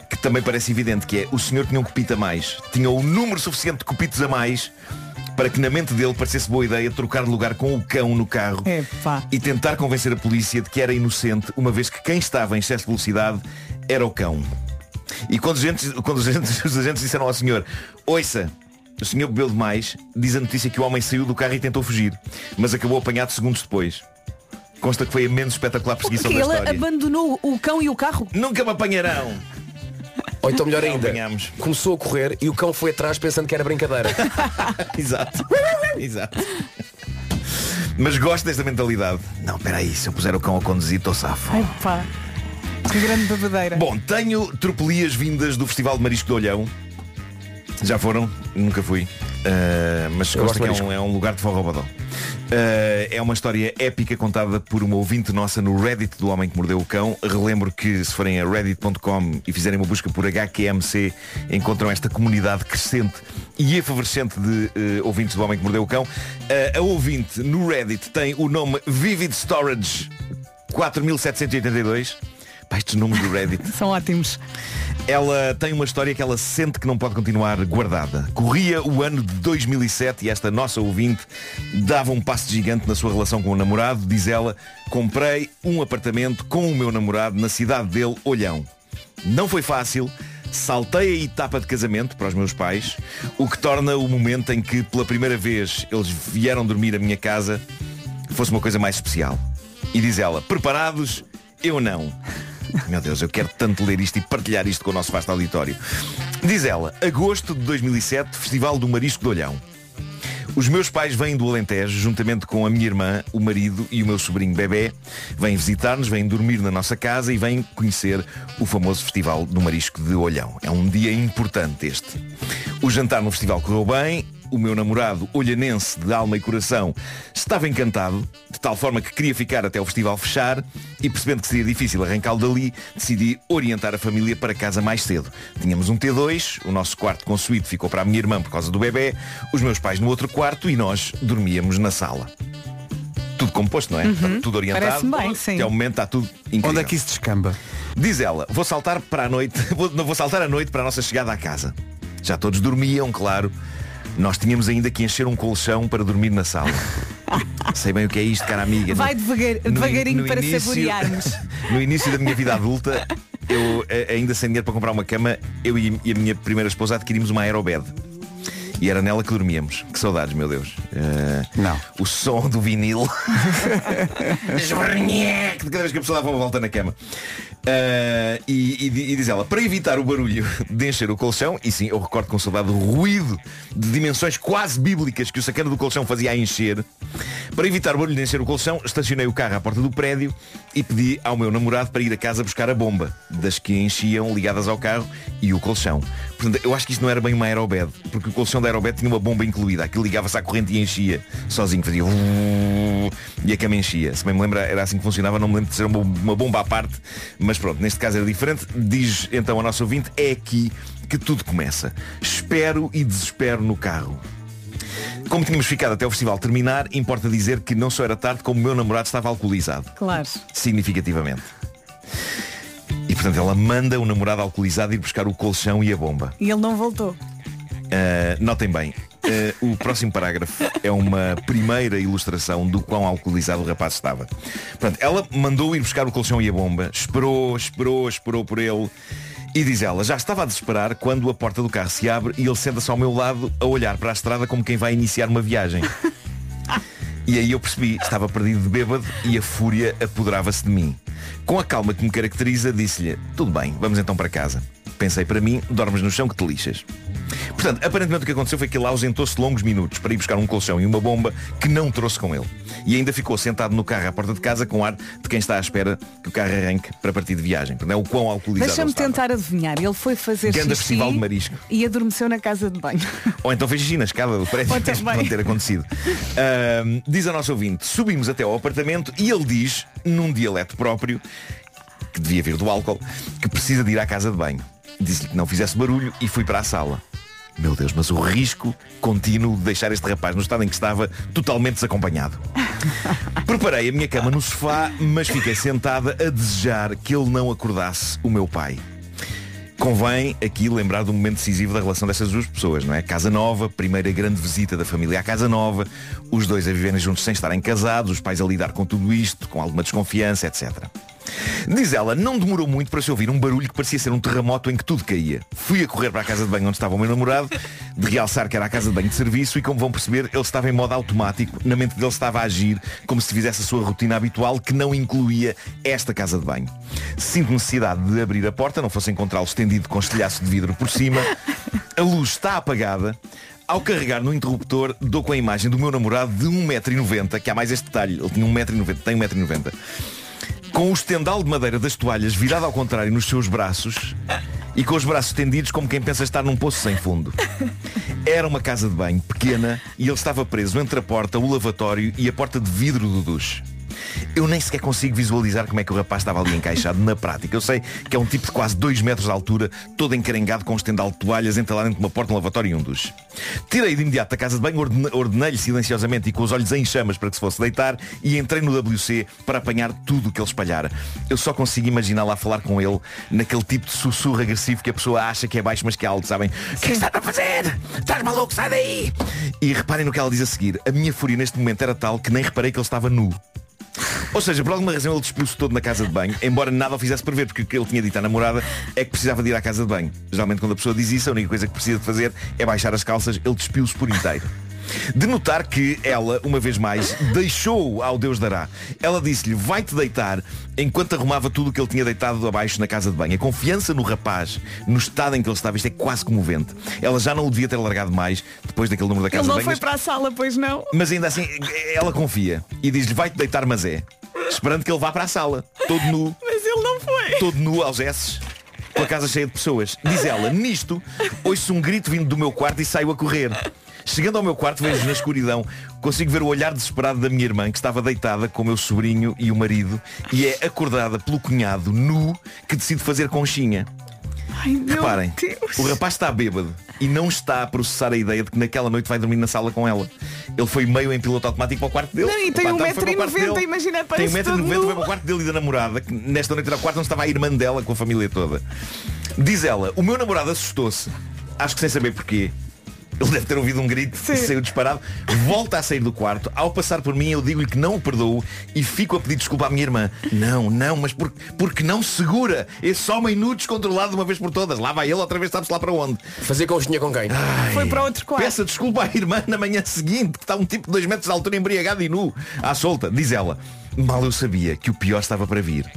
que também parece evidente, que é o senhor tinha um copito a mais. Tinha o número suficiente de copitos a mais para que na mente dele parecesse boa ideia trocar de lugar com o cão no carro Epá. e tentar convencer a polícia de que era inocente, uma vez que quem estava em excesso de velocidade era o cão. E quando os agentes, quando os agentes, os agentes disseram ao senhor, ouça, o senhor bebeu demais, diz a notícia que o homem saiu do carro e tentou fugir, mas acabou apanhado segundos depois. Consta que foi a menos espetacular perseguição Porque da ele história. abandonou o cão e o carro. Nunca me apanharão. Ou então melhor ainda, apanhamos. começou a correr e o cão foi atrás pensando que era brincadeira. Exato. Exato. Mas gosto desta mentalidade. Não, espera aí, se eu puser o cão a conduzir, estou safo. Epá. Que grande babadeira. Bom, tenho tropelias vindas do Festival de Marisco do Olhão. Já foram? Nunca fui. Uh, mas Eu gosto que é um, é um lugar de forró badó. Uh, é uma história épica contada por uma ouvinte nossa no Reddit do Homem que Mordeu o Cão. Relembro que se forem a reddit.com e fizerem uma busca por HQMC, encontram esta comunidade crescente e efervescente de uh, ouvintes do Homem que Mordeu o Cão. A ouvinte no Reddit tem o nome Vivid Storage 4782. Pá, estes nomes do Reddit. São ótimos. Ela tem uma história que ela sente que não pode continuar guardada. Corria o ano de 2007 e esta nossa ouvinte dava um passo gigante na sua relação com o namorado. Diz ela, comprei um apartamento com o meu namorado na cidade dele, Olhão. Não foi fácil. Saltei a etapa de casamento para os meus pais, o que torna o momento em que pela primeira vez eles vieram dormir à minha casa fosse uma coisa mais especial. E diz ela, preparados? Eu não. Meu Deus, eu quero tanto ler isto e partilhar isto com o nosso vasto auditório. Diz ela, agosto de 2007, Festival do Marisco de Olhão. Os meus pais vêm do Alentejo, juntamente com a minha irmã, o marido e o meu sobrinho bebê. Vêm visitar-nos, vêm dormir na nossa casa e vêm conhecer o famoso Festival do Marisco de Olhão. É um dia importante este. O jantar no festival correu bem. O meu namorado, olhanense de alma e coração, estava encantado, de tal forma que queria ficar até o festival fechar e percebendo que seria difícil arrancá-lo dali, decidi orientar a família para casa mais cedo. Tínhamos um T2, o nosso quarto com suíte ficou para a minha irmã por causa do bebê, os meus pais no outro quarto e nós dormíamos na sala. Tudo composto, não é? Está tudo orientado. Bem, sim. Até ao momento está tudo incrível. Onde é que isso descamba? Diz ela, vou saltar para a noite, vou, não, vou saltar à noite para a nossa chegada à casa. Já todos dormiam, claro. Nós tínhamos ainda que encher um colchão para dormir na sala. Sei bem o que é isto, cara amiga. Vai devagar- no- devagarinho no para início- saborearmos. No início da minha vida adulta, eu ainda sem dinheiro para comprar uma cama, eu e e a minha primeira esposa adquirimos uma aerobed. E era nela que dormíamos. Que saudades, meu Deus. Eh, Não. O som do vinil. Esbarnheque de cada vez que a pessoa dava uma volta na cama. Eh, e, e e diz ela, para evitar o barulho de encher o colchão, e sim, eu recordo com saudade o ruído de dimensões quase bíblicas que o sacana do colchão fazia a encher, para evitar o barulho de encher o colchão, estacionei o carro à porta do prédio e pedi ao meu namorado para ir a casa buscar a bomba, das que enchiam ligadas ao carro e o colchão. Portanto, eu acho que isto não era bem uma aerobed, porque o colchão da aerobed tinha uma bomba incluída. Aquilo ligava-se à corrente e enchia sozinho, fazia e a cama enchia. Se bem me lembra, era assim que funcionava, não me lembro de ser uma, uma bomba à parte, mas pronto, neste caso era diferente. Diz então a nossa ouvinte, é aqui que tudo começa. Espero e desespero no carro. Como tínhamos ficado até o festival terminar, importa dizer que não só era tarde, como o meu namorado estava alcoolizado. Claro. Significativamente. Portanto ela manda o namorado alcoolizado ir buscar o colchão e a bomba. E ele não voltou. Uh, notem bem, eh, o próximo parágrafo é uma primeira ilustração do quão alcoolizado o rapaz estava. Portanto, ela mandou ir buscar o colchão e a bomba, esperou, esperou, esperou por ele. E diz ela, já estava a desesperar quando a porta do carro se abre e ele senta-se ao meu lado a olhar para a estrada como quem vai iniciar uma viagem. E aí eu percebi, estava perdido de bêbado e a fúria apoderava-se de mim. Com a calma que me caracteriza, disse-lhe, tudo bem, vamos então para casa. Pensei para mim, dormes no chão que te lixas. Portanto, aparentemente o que aconteceu foi que ele ausentou-se longos minutos para ir buscar um colchão e uma bomba que não trouxe com ele. E ainda ficou sentado no carro à porta de casa com ar de quem está à espera que o carro arranque para partir de viagem. Portanto, é o quão alcoolizado Deixa-me tentar adivinhar. Ele foi fazer Ganda xixi festival de marisco. e adormeceu na casa de banho. Ou então fez xixi na escada do prédio. Pode ter acontecido. Ahm, diz a nosso ouvinte, subimos até ao apartamento e ele diz, num dialeto próprio, que devia vir do álcool, que precisa de ir à casa de banho. Disse-lhe que não fizesse barulho e fui para a sala. Meu Deus, mas o risco contínuo de deixar este rapaz no estado em que estava totalmente desacompanhado. Preparei a minha cama no sofá, mas fiquei sentada a desejar que ele não acordasse o meu pai. Convém aqui lembrar do momento decisivo da relação destas duas pessoas, não é? Casa nova, primeira grande visita da família à casa nova, os dois a viverem juntos sem estarem casados, os pais a lidar com tudo isto, com alguma desconfiança, etc. Diz ela, não demorou muito para se ouvir um barulho que parecia ser um terremoto em que tudo caía. Fui a correr para a casa de banho onde estava o meu namorado, de realçar que era a casa de banho de serviço e como vão perceber, ele estava em modo automático, na mente dele estava a agir como se fizesse a sua rotina habitual que não incluía esta casa de banho. Sinto necessidade de abrir a porta, não fosse encontrá-lo estendido com estilhaço de vidro por cima. A luz está apagada. Ao carregar no interruptor, dou com a imagem do meu namorado de 1,90m, que há mais este detalhe, ele tinha 1,90m, tem 1,90m com o estendal de madeira das toalhas virado ao contrário nos seus braços e com os braços estendidos como quem pensa estar num poço sem fundo. Era uma casa de banho pequena e ele estava preso entre a porta, o lavatório e a porta de vidro do duche. Eu nem sequer consigo visualizar como é que o rapaz estava ali encaixado na prática. Eu sei que é um tipo de quase 2 metros de altura, todo encarengado com um estendal de toalhas entalado dentro de uma porta, um lavatório e um duche. Tirei de imediato da casa de banho, ordene- ordenei-lhe silenciosamente e com os olhos em chamas para que se fosse deitar e entrei no WC para apanhar tudo o que ele espalhara. Eu só consigo imaginar lá falar com ele naquele tipo de sussurro agressivo que a pessoa acha que é baixo mas que é alto, sabem? O que é que a fazer? Estás maluco? Sai daí! E reparem no que ela diz a seguir. A minha fúria neste momento era tal que nem reparei que ele estava nu. Ou seja, por alguma razão ele despiu-se todo na casa de banho, embora nada o fizesse prever, porque o que ele tinha dito à namorada é que precisava de ir à casa de banho. Geralmente quando a pessoa diz isso, a única coisa que precisa de fazer é baixar as calças, ele despiu-se por inteiro. De notar que ela, uma vez mais, deixou ao Deus dará. Ela disse-lhe, vai-te deitar, enquanto arrumava tudo o que ele tinha deitado abaixo na casa de banho. A confiança no rapaz, no estado em que ele estava, isto é quase comovente. Ela já não o devia ter largado mais depois daquele número da casa Ele não de banho. foi para a sala, pois não? Mas ainda assim, ela confia e diz-lhe vai-te deitar, mas é. Esperando que ele vá para a sala, todo nu, Mas ele não foi. todo nu aos S, com a casa cheia de pessoas. Diz ela, nisto, ouço um grito vindo do meu quarto e saio a correr. Chegando ao meu quarto, vejo na escuridão, consigo ver o olhar desesperado da minha irmã, que estava deitada com o meu sobrinho e o marido, e é acordada pelo cunhado nu que decide fazer conchinha. Ai, meu Reparem, Deus. o rapaz está bêbado e não está a processar a ideia de que naquela noite vai dormir na sala com ela. Ele foi meio em piloto automático para o quarto dele. Não, e tem Opa, então foi para o quarto 1,90m, dele. imagina, Tem parece 1,90m, todo foi nu. para o quarto dele e da namorada, que nesta noite era o quarto onde estava a irmã dela com a família toda. Diz ela, o meu namorado assustou-se, acho que sem saber porquê. Ele deve ter ouvido um grito e saiu disparado. Volta a sair do quarto. Ao passar por mim, eu digo-lhe que não o perdoo e fico a pedir desculpa à minha irmã. Não, não, mas por, porque não segura esse homem nu descontrolado de uma vez por todas. Lá vai ele outra vez, sabe-se lá para onde. Fazer conchinha com quem? Foi para outro quarto. Peça desculpa à irmã na manhã seguinte, que está um tipo de 2 metros de altura embriagado e nu. À solta, diz ela. Mal eu sabia que o pior estava para vir.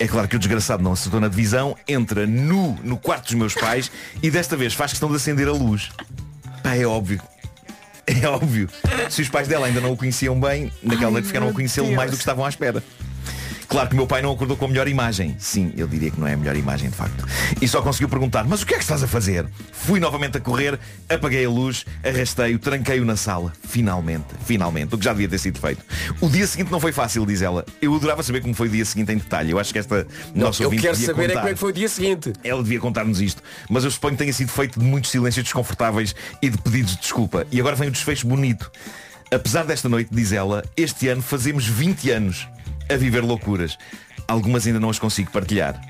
É claro que o desgraçado não acertou na divisão, entra nu no quarto dos meus pais e desta vez faz questão de acender a luz. Pá, é óbvio. É óbvio. Se os pais dela ainda não o conheciam bem, naquela Ai, noite ficaram a conhecê-lo mais do que estavam à espera. Claro que meu pai não acordou com a melhor imagem. Sim, eu diria que não é a melhor imagem, de facto. E só conseguiu perguntar, mas o que é que estás a fazer? Fui novamente a correr, apaguei a luz, arrastei-o, tranquei-o na sala. Finalmente, finalmente, o que já devia ter sido feito. O dia seguinte não foi fácil, diz ela. Eu adorava saber como foi o dia seguinte em detalhe. Eu acho que esta Não, nossa eu quero saber é contar. como é que foi o dia seguinte. Ela devia contar-nos isto. Mas eu suponho que tenha sido feito de muitos silêncios desconfortáveis e de pedidos de desculpa. E agora vem o desfecho bonito. Apesar desta noite, diz ela, este ano fazemos 20 anos a viver loucuras. Algumas ainda não as consigo partilhar.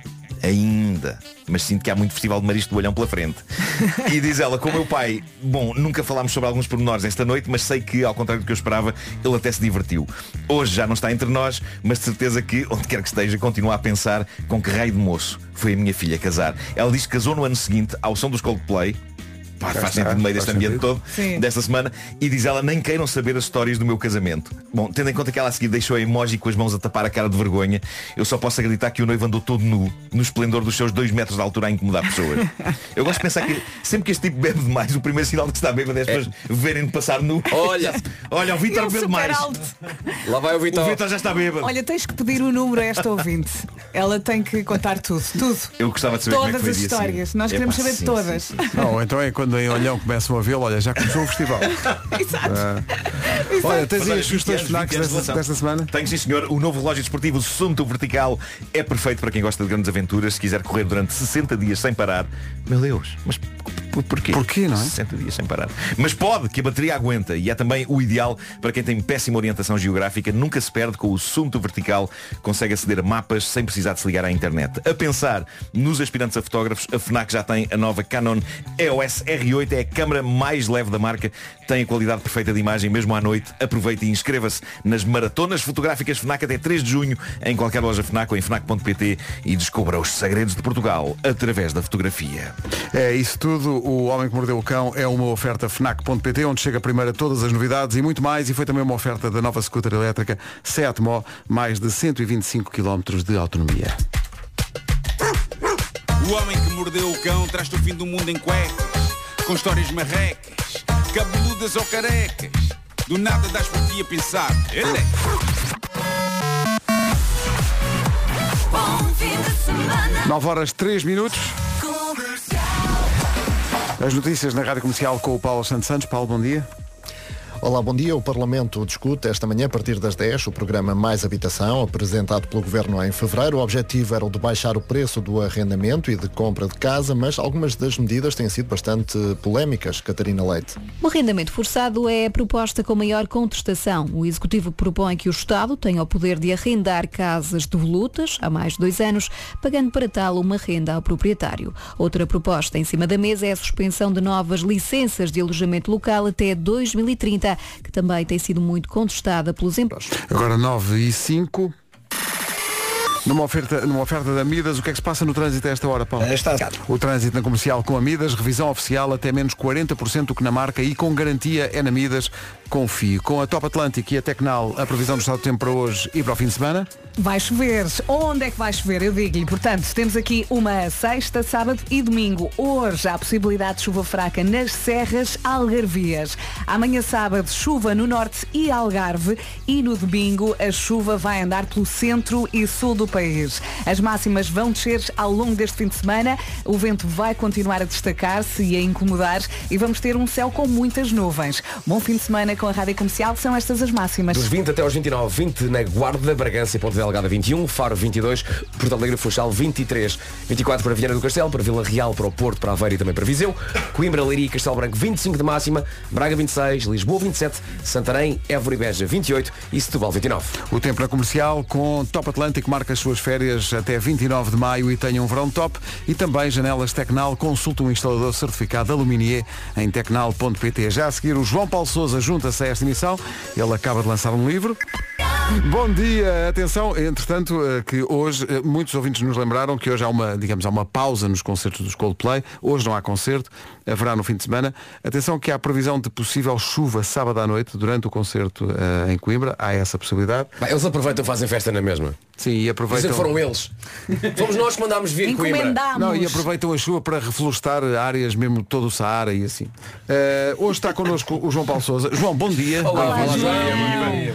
Ainda. Mas sinto que há muito festival de marisco do olhão pela frente. E diz ela, com o meu pai, bom, nunca falámos sobre alguns pormenores esta noite, mas sei que, ao contrário do que eu esperava, ele até se divertiu. Hoje já não está entre nós, mas de certeza que, onde quer que esteja, continua a pensar com que raio de moço foi a minha filha casar. Ela diz que casou no ano seguinte, ao som dos Coldplay, Pá, faz sentido no meio deste ambiente sentido. todo Sim. desta semana e diz ela nem queiram saber as histórias do meu casamento bom, tendo em conta que ela a seguir deixou a emoji com as mãos a tapar a cara de vergonha eu só posso acreditar que o noivo andou todo nu no esplendor dos seus dois metros de altura a incomodar pessoas eu gosto de pensar que sempre que este tipo bebe demais o primeiro sinal de que está bêbado é as pessoas verem-no passar nu Olha. olha o Vitor bebe mais alto. Lá vai o o Vitor. Vitor já está bêbado Olha, tens que pedir o número a esta ouvinte. Ela tem que contar tudo, tudo. eu gostava de saber como é que Todas foi as histórias. seguinte. Nós queremos Epá, saber sim, todas. sim, sim. Não, então é quando em Olhão começam a vê-lo, olha, já começou o festival. Exato. Ah. Olha, tens aí as sugestões 20 anos, FNACs 20 anos de desta, desta semana? Tenho sim senhor, o novo relógio desportivo Sunto Vertical é perfeito para quem gosta de grandes aventuras, se quiser correr durante 60 dias sem parar. Meu Deus, mas p- porquê? Porquê, não é? 60 dias sem parar. Mas pode, que a bateria aguenta e é também o ideal para quem tem péssima orientação geográfica, nunca se perde com o Sunto Vertical, consegue aceder a mapas sem precisar de se ligar à internet. A pensar nos aspirantes a fotógrafos, a FNAC já tem a nova Canon EOS R8, é a câmara mais leve da marca, tem a qualidade perfeita de imagem mesmo à noite. Aproveite e inscreva-se nas maratonas fotográficas FNAC até 3 de junho em qualquer loja FNAC ou em FNAC.pt e descubra os segredos de Portugal através da fotografia. É isso tudo. O Homem que Mordeu o Cão é uma oferta FNAC.pt, onde chega primeiro a todas as novidades e muito mais. E foi também uma oferta da nova scooter elétrica Seat Mó, mais de 125 km de autonomia. O homem que mordeu o cão traz-te o fim do mundo em cuecas, com histórias marrecas, cabeludas ou carecas. Do nada das por ti a pensar. Ele é. 9 horas 3 minutos. As notícias na Rádio Comercial com o Paulo Santos Santos. Paulo, bom dia. Olá, bom dia. O Parlamento discute esta manhã, a partir das 10, o programa Mais Habitação, apresentado pelo Governo em fevereiro. O objetivo era o de baixar o preço do arrendamento e de compra de casa, mas algumas das medidas têm sido bastante polémicas. Catarina Leite. O arrendamento forçado é a proposta com maior contestação. O Executivo propõe que o Estado tenha o poder de arrendar casas devolutas há mais de dois anos, pagando para tal uma renda ao proprietário. Outra proposta em cima da mesa é a suspensão de novas licenças de alojamento local até 2030, que também tem sido muito contestada pelos empresários. Agora 9 e 5. Numa oferta, numa oferta da Midas, o que é que se passa no trânsito a esta hora, Paulo? Está O trânsito na comercial com a Midas, revisão oficial até menos 40% do que na marca e com garantia é na Midas. Confie. Com a Top Atlântico e a Tecnal, a previsão do estado do tempo para hoje e para o fim de semana. Vai chover. Onde é que vai chover? Eu digo-lhe. Portanto, temos aqui uma sexta, sábado e domingo. Hoje há possibilidade de chuva fraca nas serras algarvias. Amanhã sábado, chuva no norte e Algarve. E no domingo, a chuva vai andar pelo centro e sul do país. As máximas vão descer ao longo deste fim de semana. O vento vai continuar a destacar-se e a incomodar. E vamos ter um céu com muitas nuvens. Bom fim de semana com a Rádio Comercial. São estas as máximas. Dos 20 até aos 29, 20 na Guarda, Bragança e Ponte Delgada 21, Faro 22, Porto Alegre e Funchal 23, 24 para Viana do Castelo, para Vila Real, para o Porto, para Aveiro e também para Viseu, Coimbra, Leiria e Castelo Branco 25 de máxima, Braga 26, Lisboa 27, Santarém, Évora e Beja 28 e Setúbal 29. O tempo na comercial com Top Atlântico marca as suas férias até 29 de maio e tenha um verão top. E também janelas Tecnal, consulta um instalador certificado Aluminier em tecnal.pt. Já a seguir, o João Paulo Souza junta-se a esta emissão. Ele acaba de lançar um livro. Bom dia, atenção, entretanto, eh, que hoje eh, muitos ouvintes nos lembraram que hoje há uma, digamos, há uma pausa nos concertos dos Coldplay. Hoje não há concerto, haverá no fim de semana. Atenção que há previsão de possível chuva sábado à noite durante o concerto eh, em Coimbra. Há essa possibilidade. Bah, eles aproveitam e fazem festa na mesma. Sim, e aproveitam. Foram eles. Fomos nós que mandámos vir Coimbra. Não, e aproveitam a chuva para reflorestar áreas mesmo todo o Saara e assim. Eh, hoje está connosco o João Paulo Souza. João, bom dia. Olá, olá. João.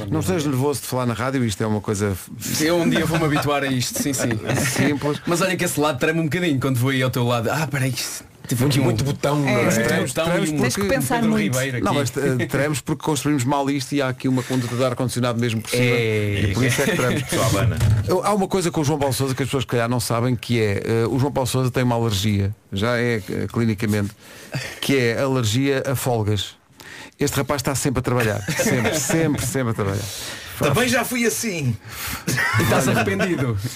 Não estejas nervoso de falar na rádio, isto é uma coisa Eu um dia vou-me habituar a isto, sim, sim. Simples. Mas olha que esse lado treme um bocadinho quando vou aí ao teu lado. Ah, peraí. Tive aqui um- Muito botão, não É, é? muito Tremos, botão tremos e um porque- Pedro Ribeiro aqui. Não, mas eh, tremos porque construímos mal isto e há aqui uma conduta de ar-condicionado mesmo por cima. É. E por isso é que tremos. Há uma coisa com o João Paulo Souza que as pessoas que calhar não sabem que é eh, o João Paulo Souza tem uma alergia, já é eh, clinicamente, que é alergia a folgas. Este rapaz está sempre a trabalhar. Sempre, sempre, sempre a trabalhar. Também já fui assim. E estás arrependido.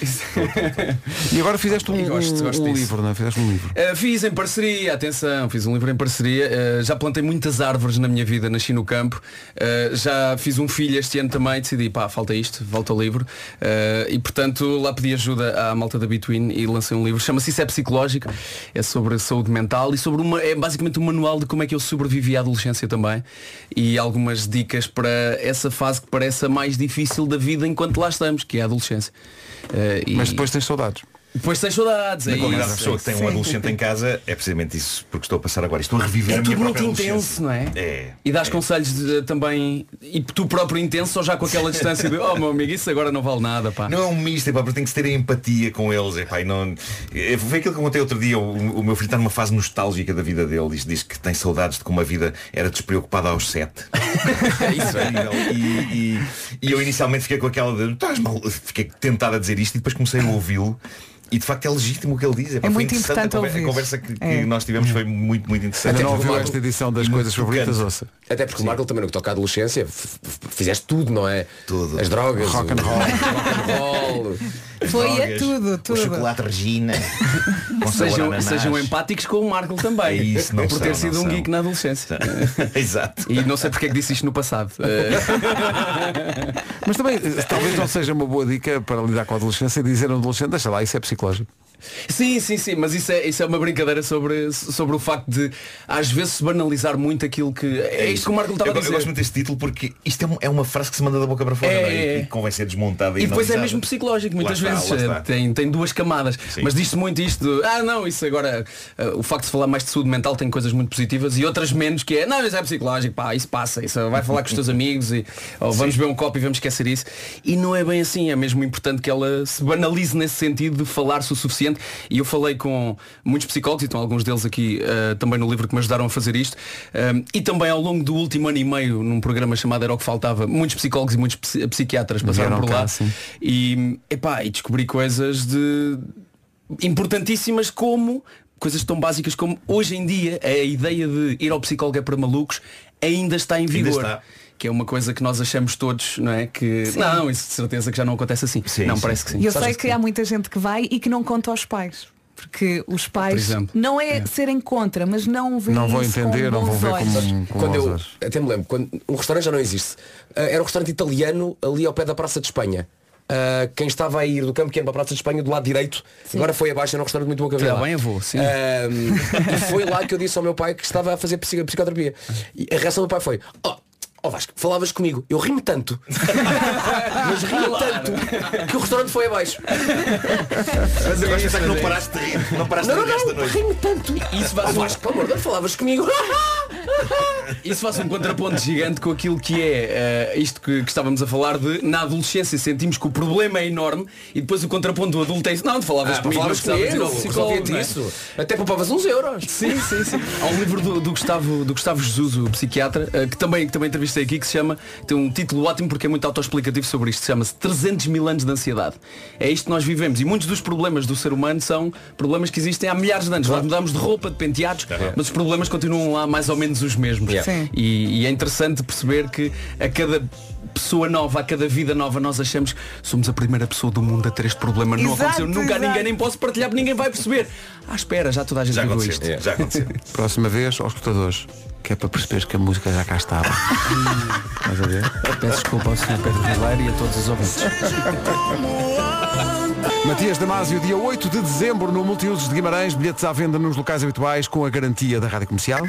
E agora fizeste um, gosto, gosto um livro, não é? Fizeste um livro. Uh, fiz em parceria, atenção, fiz um livro em parceria. Uh, já plantei muitas árvores na minha vida, nasci no campo. Uh, já fiz um filho este ano também, decidi, pá, falta isto, volta ao livro. Uh, e portanto lá pedi ajuda à malta da Between e lancei um livro. Chama-se Isso é Psicológico. É sobre saúde mental e sobre uma. É basicamente um manual de como é que eu sobrevivi à adolescência também. E algumas dicas para essa fase que parece a mais difícil da vida enquanto lá estamos, que é a adolescência. Uh, e- Mas depois tens saudades. Depois tens saudades. Na é qualidade de isso, pessoa é que tem isso. um adolescente em casa é precisamente isso porque estou a passar agora. Estou a reviver É a minha tudo muito própria adolescência. intenso, não é? É. E dás conselhos de- também e tu próprio intenso ou já com aquela distância de oh meu amigo, isso agora não vale nada, pá. Não é um misto, é pá, porque tem que se ter empatia com eles. É, pá, e não... é, Foi aquilo que eu contei outro dia. O, o meu filho está numa fase nostálgica da vida dele. Diz, diz que tem saudades de como a vida era despreocupada aos sete. Isso é. E, e- e eu inicialmente fiquei com aquela de estás mal. Fiquei tentado a dizer isto e depois comecei a ouvi-lo. E de facto é legítimo o que ele diz. É, É muito interessante conver- a conversa que, que É. nós tivemos foi muito, muito interessante. Não Até ouviu porque- esta edição das coisas favoritas, ouça. Até porque o Marco também no que toca à adolescência fizeste tudo, não é? Tudo. As drogas. Rock and o- roll. rock and roll. Foi a drogas, tudo, O tudo. chocolate Regina. Sejam, sejam empáticos com o Marco também. É isso, não por ter são, sido um são. geek na adolescência. Exato. E não sei porque é que disse isto no passado. Eh, Mas também, eh, talvez não seja uma boa dica para lidar com a adolescência dizer a um adolescente, deixa lá, isso é psicológico. Sim, sim, sim, mas isso é, isso é uma brincadeira sobre, sobre o facto de às vezes se banalizar muito aquilo que. É isto que o Marco estava eu, a eu dizer. gosto muito deste título porque isto é, um- é uma frase que se manda da boca para fora É, é? é, é. e convém ser desmontada e, E depois é mesmo psicológico, muitas Lá vezes. eh, está. Tem, tem duas camadas. Sim. Mas diz-se muito isto de, ah não, isso agora, eh, o facto de falar mais de saúde mental tem coisas muito positivas e outras menos que é, não, isso é psicológico, pá, isso passa, isso vai falar com os teus amigos e ou vamos beber um copo e vamos esquecer isso. E não é bem assim, é mesmo importante que ela se banalize nesse sentido de falar-se o suficiente. E eu falei com muitos psicólogos, e estão alguns deles aqui eh, também no livro que me ajudaram a fazer isto. Um, e também ao longo do último ano e meio, num programa chamado Era o que Faltava, muitos psicólogos e muitos psi- psiquiatras passaram Vieram por cá, lá. sim. E, epá, e descobri coisas de importantíssimas como coisas tão básicas como hoje em dia a ideia de ir ao psicólogo é para malucos ainda está em vigor. está. Que é uma coisa que nós achamos todos, não é? Que Sim. não, isso de certeza que já não acontece assim. Sim, não, sim. parece que sim. E eu Sabes sei que há muita gente que vai e que não conta aos pais. Porque os pais exemplo. não é, serem contra, mas não veem Não vão entender, com não vão ver olhos. como, como Quando eu, até me lembro, quando um restaurante já não existe. Ah, era um restaurante italiano ali ao pé da Praça de Espanha. Ah, quem estava a ir do campo pequeno para a Praça de Espanha do lado direito, agora foi abaixo, era um restaurante muito bom que havia Tá lá. bem, avô, sim. Ah, e foi lá que eu disse ao meu pai que estava a fazer psico- psicoterapia. E a reação do pai foi, oh, oh Vasco, falavas comigo, eu rimo tanto, mas rimo tanto que o restaurante foi abaixo. Mas eu gosto de pensar que não paraste de rir. Não paraste Não, de não, rir esta não, noite. rimo tanto. Isso Oh, faz um- Vasco, pelo amor de Deus, falavas comigo. Isso faz um contraponto gigante com aquilo que é eh, isto que, que estávamos a falar de na adolescência sentimos que o problema é enorme e depois o contraponto do adulto é isso. Não, tu falavas Ah, comigo, falavas não precisavas ir comigo, ao psicólogo, resolvia-te não é? isso. Até poupavas uns euros. Sim, sim, sim. Há um livro do, do Gustavo, do Gustavo Jesus, o psiquiatra, eh, que também, que também entrevistei aqui, que se chama, tem um título ótimo porque é muito autoexplicativo sobre isto, chama-se 300 mil anos de ansiedade. É isto que nós vivemos e muitos dos problemas do ser humano são problemas que existem há milhares de anos. Nós mudamos de roupa, de penteados, mas os problemas continuam lá mais ou menos os mesmos. Yeah. E, e é interessante perceber que a cada pessoa nova, a cada vida nova, nós achamos somos a primeira pessoa do mundo a ter este problema. Não Exato, aconteceu nunca a ninguém, nem posso partilhar porque ninguém vai perceber. Ah, espera, já toda a gente Já viveu isto. Já aconteceu. Próxima vez aos escutadores. Que é para perceberes que a música já cá estava. Estás a ver? Peço desculpa ao Sr. Pedro Ribeiro e a todos os ouvintes. Matias Damasio, dia 8 de dezembro no Multiusos de Guimarães, bilhetes à venda nos locais habituais com a garantia da Rádio Comercial.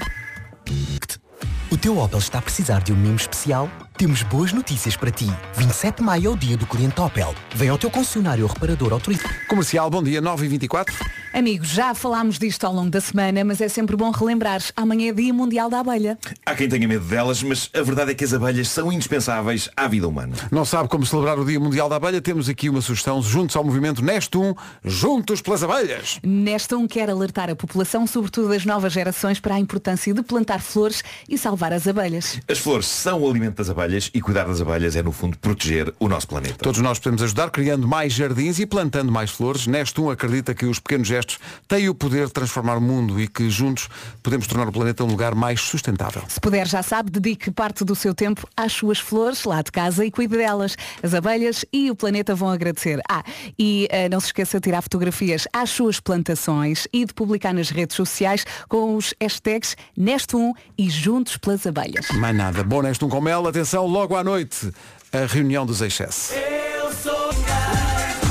O teu Opel está a precisar de um mimo especial? Temos boas notícias para ti. 27 de maio é o dia do cliente Opel. Vem ao teu concessionário ou reparador autorizado. Comercial, bom dia, 9 e 24 Amigos, já falámos disto ao longo da semana, mas é sempre bom relembrar. Amanhã é Dia Mundial da Abelha. Há quem tenha medo delas, mas a verdade é que as abelhas são indispensáveis à vida humana. Não sabe como celebrar o Dia Mundial da Abelha? Temos aqui uma sugestão, juntos ao movimento Neste 1, Juntos pelas Abelhas. Nesta um quer alertar a população, sobretudo as novas gerações, para a importância de plantar flores e salvar as abelhas. As flores são o alimento das abelhas e cuidar das abelhas é, no fundo, proteger o nosso planeta. Todos nós podemos ajudar criando mais jardins e plantando mais flores. Neste 1 acredita que os pequenos gestos têm o poder de transformar o mundo e que juntos podemos tornar o planeta um lugar mais sustentável. Se puder, já sabe, dedique parte do seu tempo às suas flores lá de casa e cuide delas. As abelhas e o planeta vão agradecer. Ah, e eh, não se esqueça de tirar fotografias às suas plantações e de publicar nas redes sociais com os hashtags Neste1 e Juntos pelas Abelhas. Mais nada. Bom, neste um com mel, atenção, logo à noite, a reunião dos Excesso.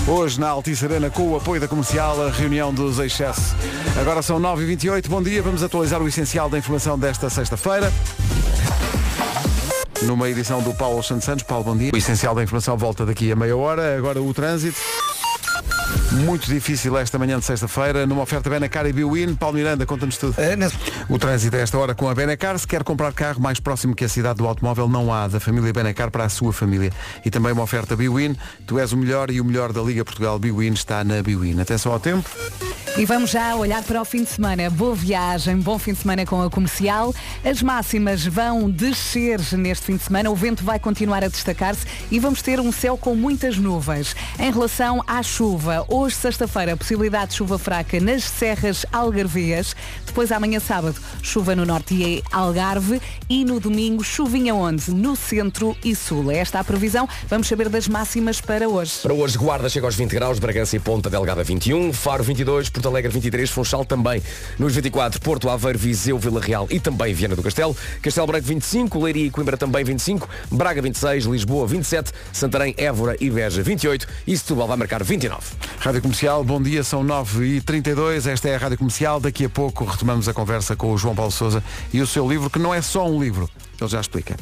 Hoje na Altice Arena com o apoio da comercial a reunião dos Excesso. Agora são 9h28, bom dia, vamos atualizar o essencial da informação desta sexta-feira. Numa edição do Paulo Santos Santos. Paulo, bom dia. O essencial da informação volta daqui a meia hora. Agora o trânsito. Muito difícil esta manhã de sexta-feira, numa oferta Benacar e Biwin. Paulo Miranda, conta-nos tudo. O trânsito a esta hora com a Benacar. Se quer comprar carro mais próximo que a cidade do automóvel, não há da família Benacar para a sua família. E também uma oferta Biwin. Tu és o melhor e o melhor da Liga Portugal Biwin está na Biwin. Atenção ao tempo. E vamos já olhar para o fim de semana. Boa viagem, bom fim de semana com a comercial. As máximas vão descer neste fim de semana. O vento vai continuar a destacar-se e vamos ter um céu com muitas nuvens. Em relação à chuva, hoje, sexta-feira, possibilidade de chuva fraca nas serras algarvias. Depois, amanhã, sábado, chuva no norte e Algarve. E no domingo, chuvinha onde? No centro e sul. É esta a previsão. Vamos saber das máximas para hoje. Para hoje, Guarda chega aos 20 graus, Bragança e Ponta Delgada 21, Faro 22, Porto Alegre 23, Funchal também nos 24, Porto Aveiro, Viseu, Vila Real e também Viana do Castelo, Castelo Branco 25, Leiria e Coimbra também 25, Braga 26, Lisboa 27, Santarém, Évora e Beja 28 e Setúbal vai marcar 29. Rádio Comercial, bom dia, são 9h32, esta é a Rádio Comercial, daqui a pouco retomamos a conversa com o João Paulo Souza e o seu livro, que não é só um livro, ele já explica.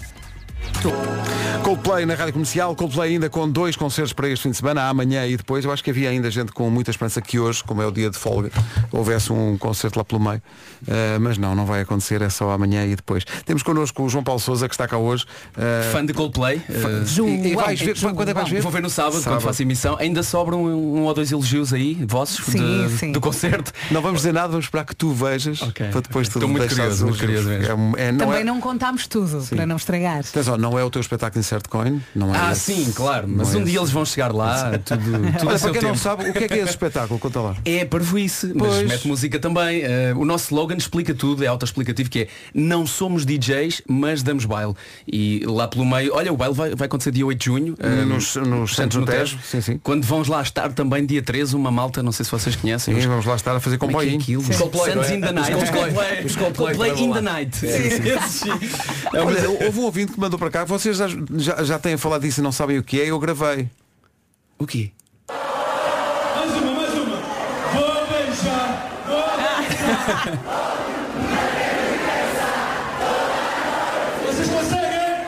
Coldplay na Rádio Comercial, Coldplay ainda com dois concertos para este fim de semana, amanhã e depois. Eu acho que havia ainda gente com muita esperança que hoje, como é o dia de folga, houvesse um concerto lá pelo meio. Uh, mas não, não vai acontecer, é só amanhã e depois. Temos connosco o João Paulo Souza, que está cá hoje. Uh, Fã de Coldplay. Uh, E- e vais ver- quando é que vais ver? Vou ver no sábado, Sábado. quando faço emissão. Ainda sobram um, um ou dois elogios aí, vossos, Sim, de- sim. do concerto. Não vamos dizer nada, vamos esperar que tu vejas para depois tu Estou muito curioso, os muito curioso mesmo. É é- não Também é- não contámos tudo, para não estragar. Não é o teu espetáculo Insert Coin, não é Ah, esse. sim, claro. Mas Não um é dia esse. eles vão chegar lá, tudo, tudo Olha, a para quem não tempo. sabe, o que é que é esse espetáculo? Conta lá. É parvoíce, mas Pois. mete música também. Eh, o nosso slogan explica tudo, é autoexplicativo, que é não somos DJs, mas damos baile. E lá pelo meio, olha, o baile vai, vai acontecer dia 8 de junho. eh, Nos- nos Santos no Tejo. Sim, sim. Quando vamos lá estar também dia 13, uma malta, não sei se vocês conhecem. Sim, os- vamos lá estar a fazer Como é é comboio. aquilo? Os Coldplay, Santos não é? in the Os night. Os Coldplay. Os Coldplay Coldplay in the night. Sim. Sim. É, Olha, houve um ouvinte que mandou para cá, vocês já, já, já têm falado disso e não sabem o que é, eu gravei. O quê? Mais uma, mais uma. Vou beijar. Vocês conseguem?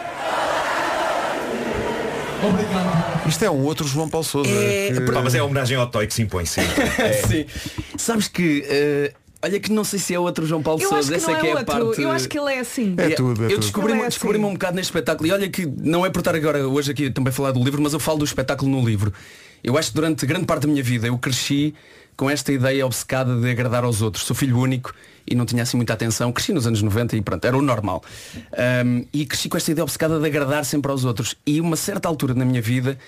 Obrigado. Isto é um outro João Paulo Souza. É, que- Pá, mas é a homenagem ao Toy que se impõe sempre. Sim. Sabes que, eh, olha que não sei se é outro João Paulo Eu que essa não é que é é a parte. Eu acho que ele é assim. É tudo, é eu descobri-me é descobri um bocado neste espetáculo e olha que não é por estar agora hoje aqui também a falar do livro, mas eu falo do espetáculo no livro. Eu acho que durante grande parte da minha vida eu cresci com esta ideia obcecada de agradar aos outros. Sou filho único e não tinha assim muita atenção. Cresci nos anos 90 e pronto, era o normal. Ahm, e cresci com esta ideia obcecada de agradar sempre aos outros. E uma certa altura na minha vida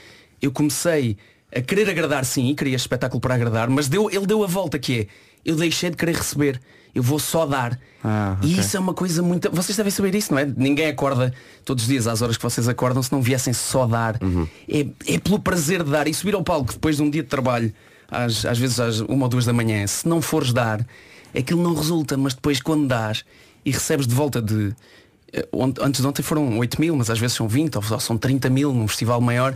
eu comecei a querer agradar sim, e queria este espetáculo para agradar, mas deu, ele deu a volta que é, eu deixei de querer receber, eu vou só dar. Ah, E ok. isso é uma coisa muito. Vocês devem saber isso, não é? Ninguém acorda todos os dias às horas que vocês acordam se não viessem só dar. É, é pelo prazer de dar. E subir ao palco depois de um dia de trabalho, às, às vezes às uma ou duas da manhã, se não fores dar, aquilo não resulta, mas depois quando dás e recebes de volta de. eh, Antes de ontem foram 8 mil, mas às vezes são 20 ou são 30 mil num festival maior.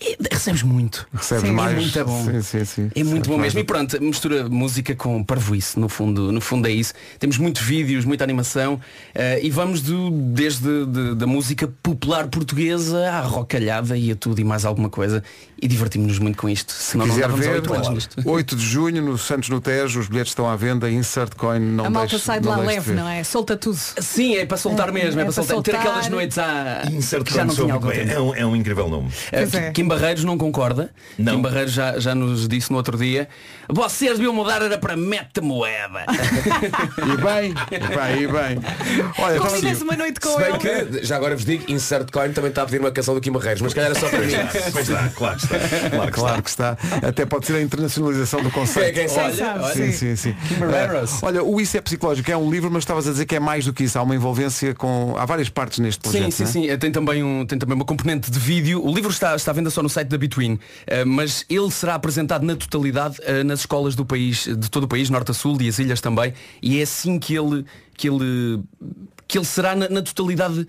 É- recebes muito. Recebes é mais. muito bom. Sim, sim, sim. É muito Recebes bom mesmo. E pronto, mistura música com parvoíce, no fundo, no fundo é isso. Temos muitos vídeos, muita animação eh, e vamos do, desde de- da música popular portuguesa à rocalhada e a tudo e mais alguma coisa. E divertimos-nos muito com isto. Se não quiser dávamos ver, oito anos nisto. 8 de junho, no Santos no Tejo, os bilhetes estão à venda, Insert Coin, não a malta deixe- sai de não lá deixe leve, ver. não é? Solta tudo. Sim, é para soltar É, mesmo, é, é para para soltar. Ter soltar. aquelas noites à... Insert que já não Coin tinha algum. É um, é um incrível nome. É. que Kim Barreiros não concorda. Não. Kim Barreiros já, já nos disse no outro dia, vocês deviam mudar era para mete moeda. E bem, e bem, e bem. Olha, então, Combina-se uma noite com Se bem ele. que, já agora vos digo, Insert Coin também está a pedir uma canção do Kim Barreiros, mas se calhar era só para mim. Pois está, claro que está. Claro que Claro que está. Até pode ser a internacionalização do conceito. Quem sabe? Olha, olha. Sim, sim, sim. Barreiros. Eh, olha, o Isso é Psicológico é um livro, mas estavas a dizer que é mais do que isso. Há uma envolvência com. Há várias partes neste projeto. Sim, sim, é? sim. Tem também, um, tem também uma componente de vídeo. O livro está, está à venda só no site da Between, eh, mas ele será apresentado na totalidade eh, nas escolas do país, de todo o país, norte a sul e as ilhas também. E é assim que ele, que ele que ele será na, na totalidade,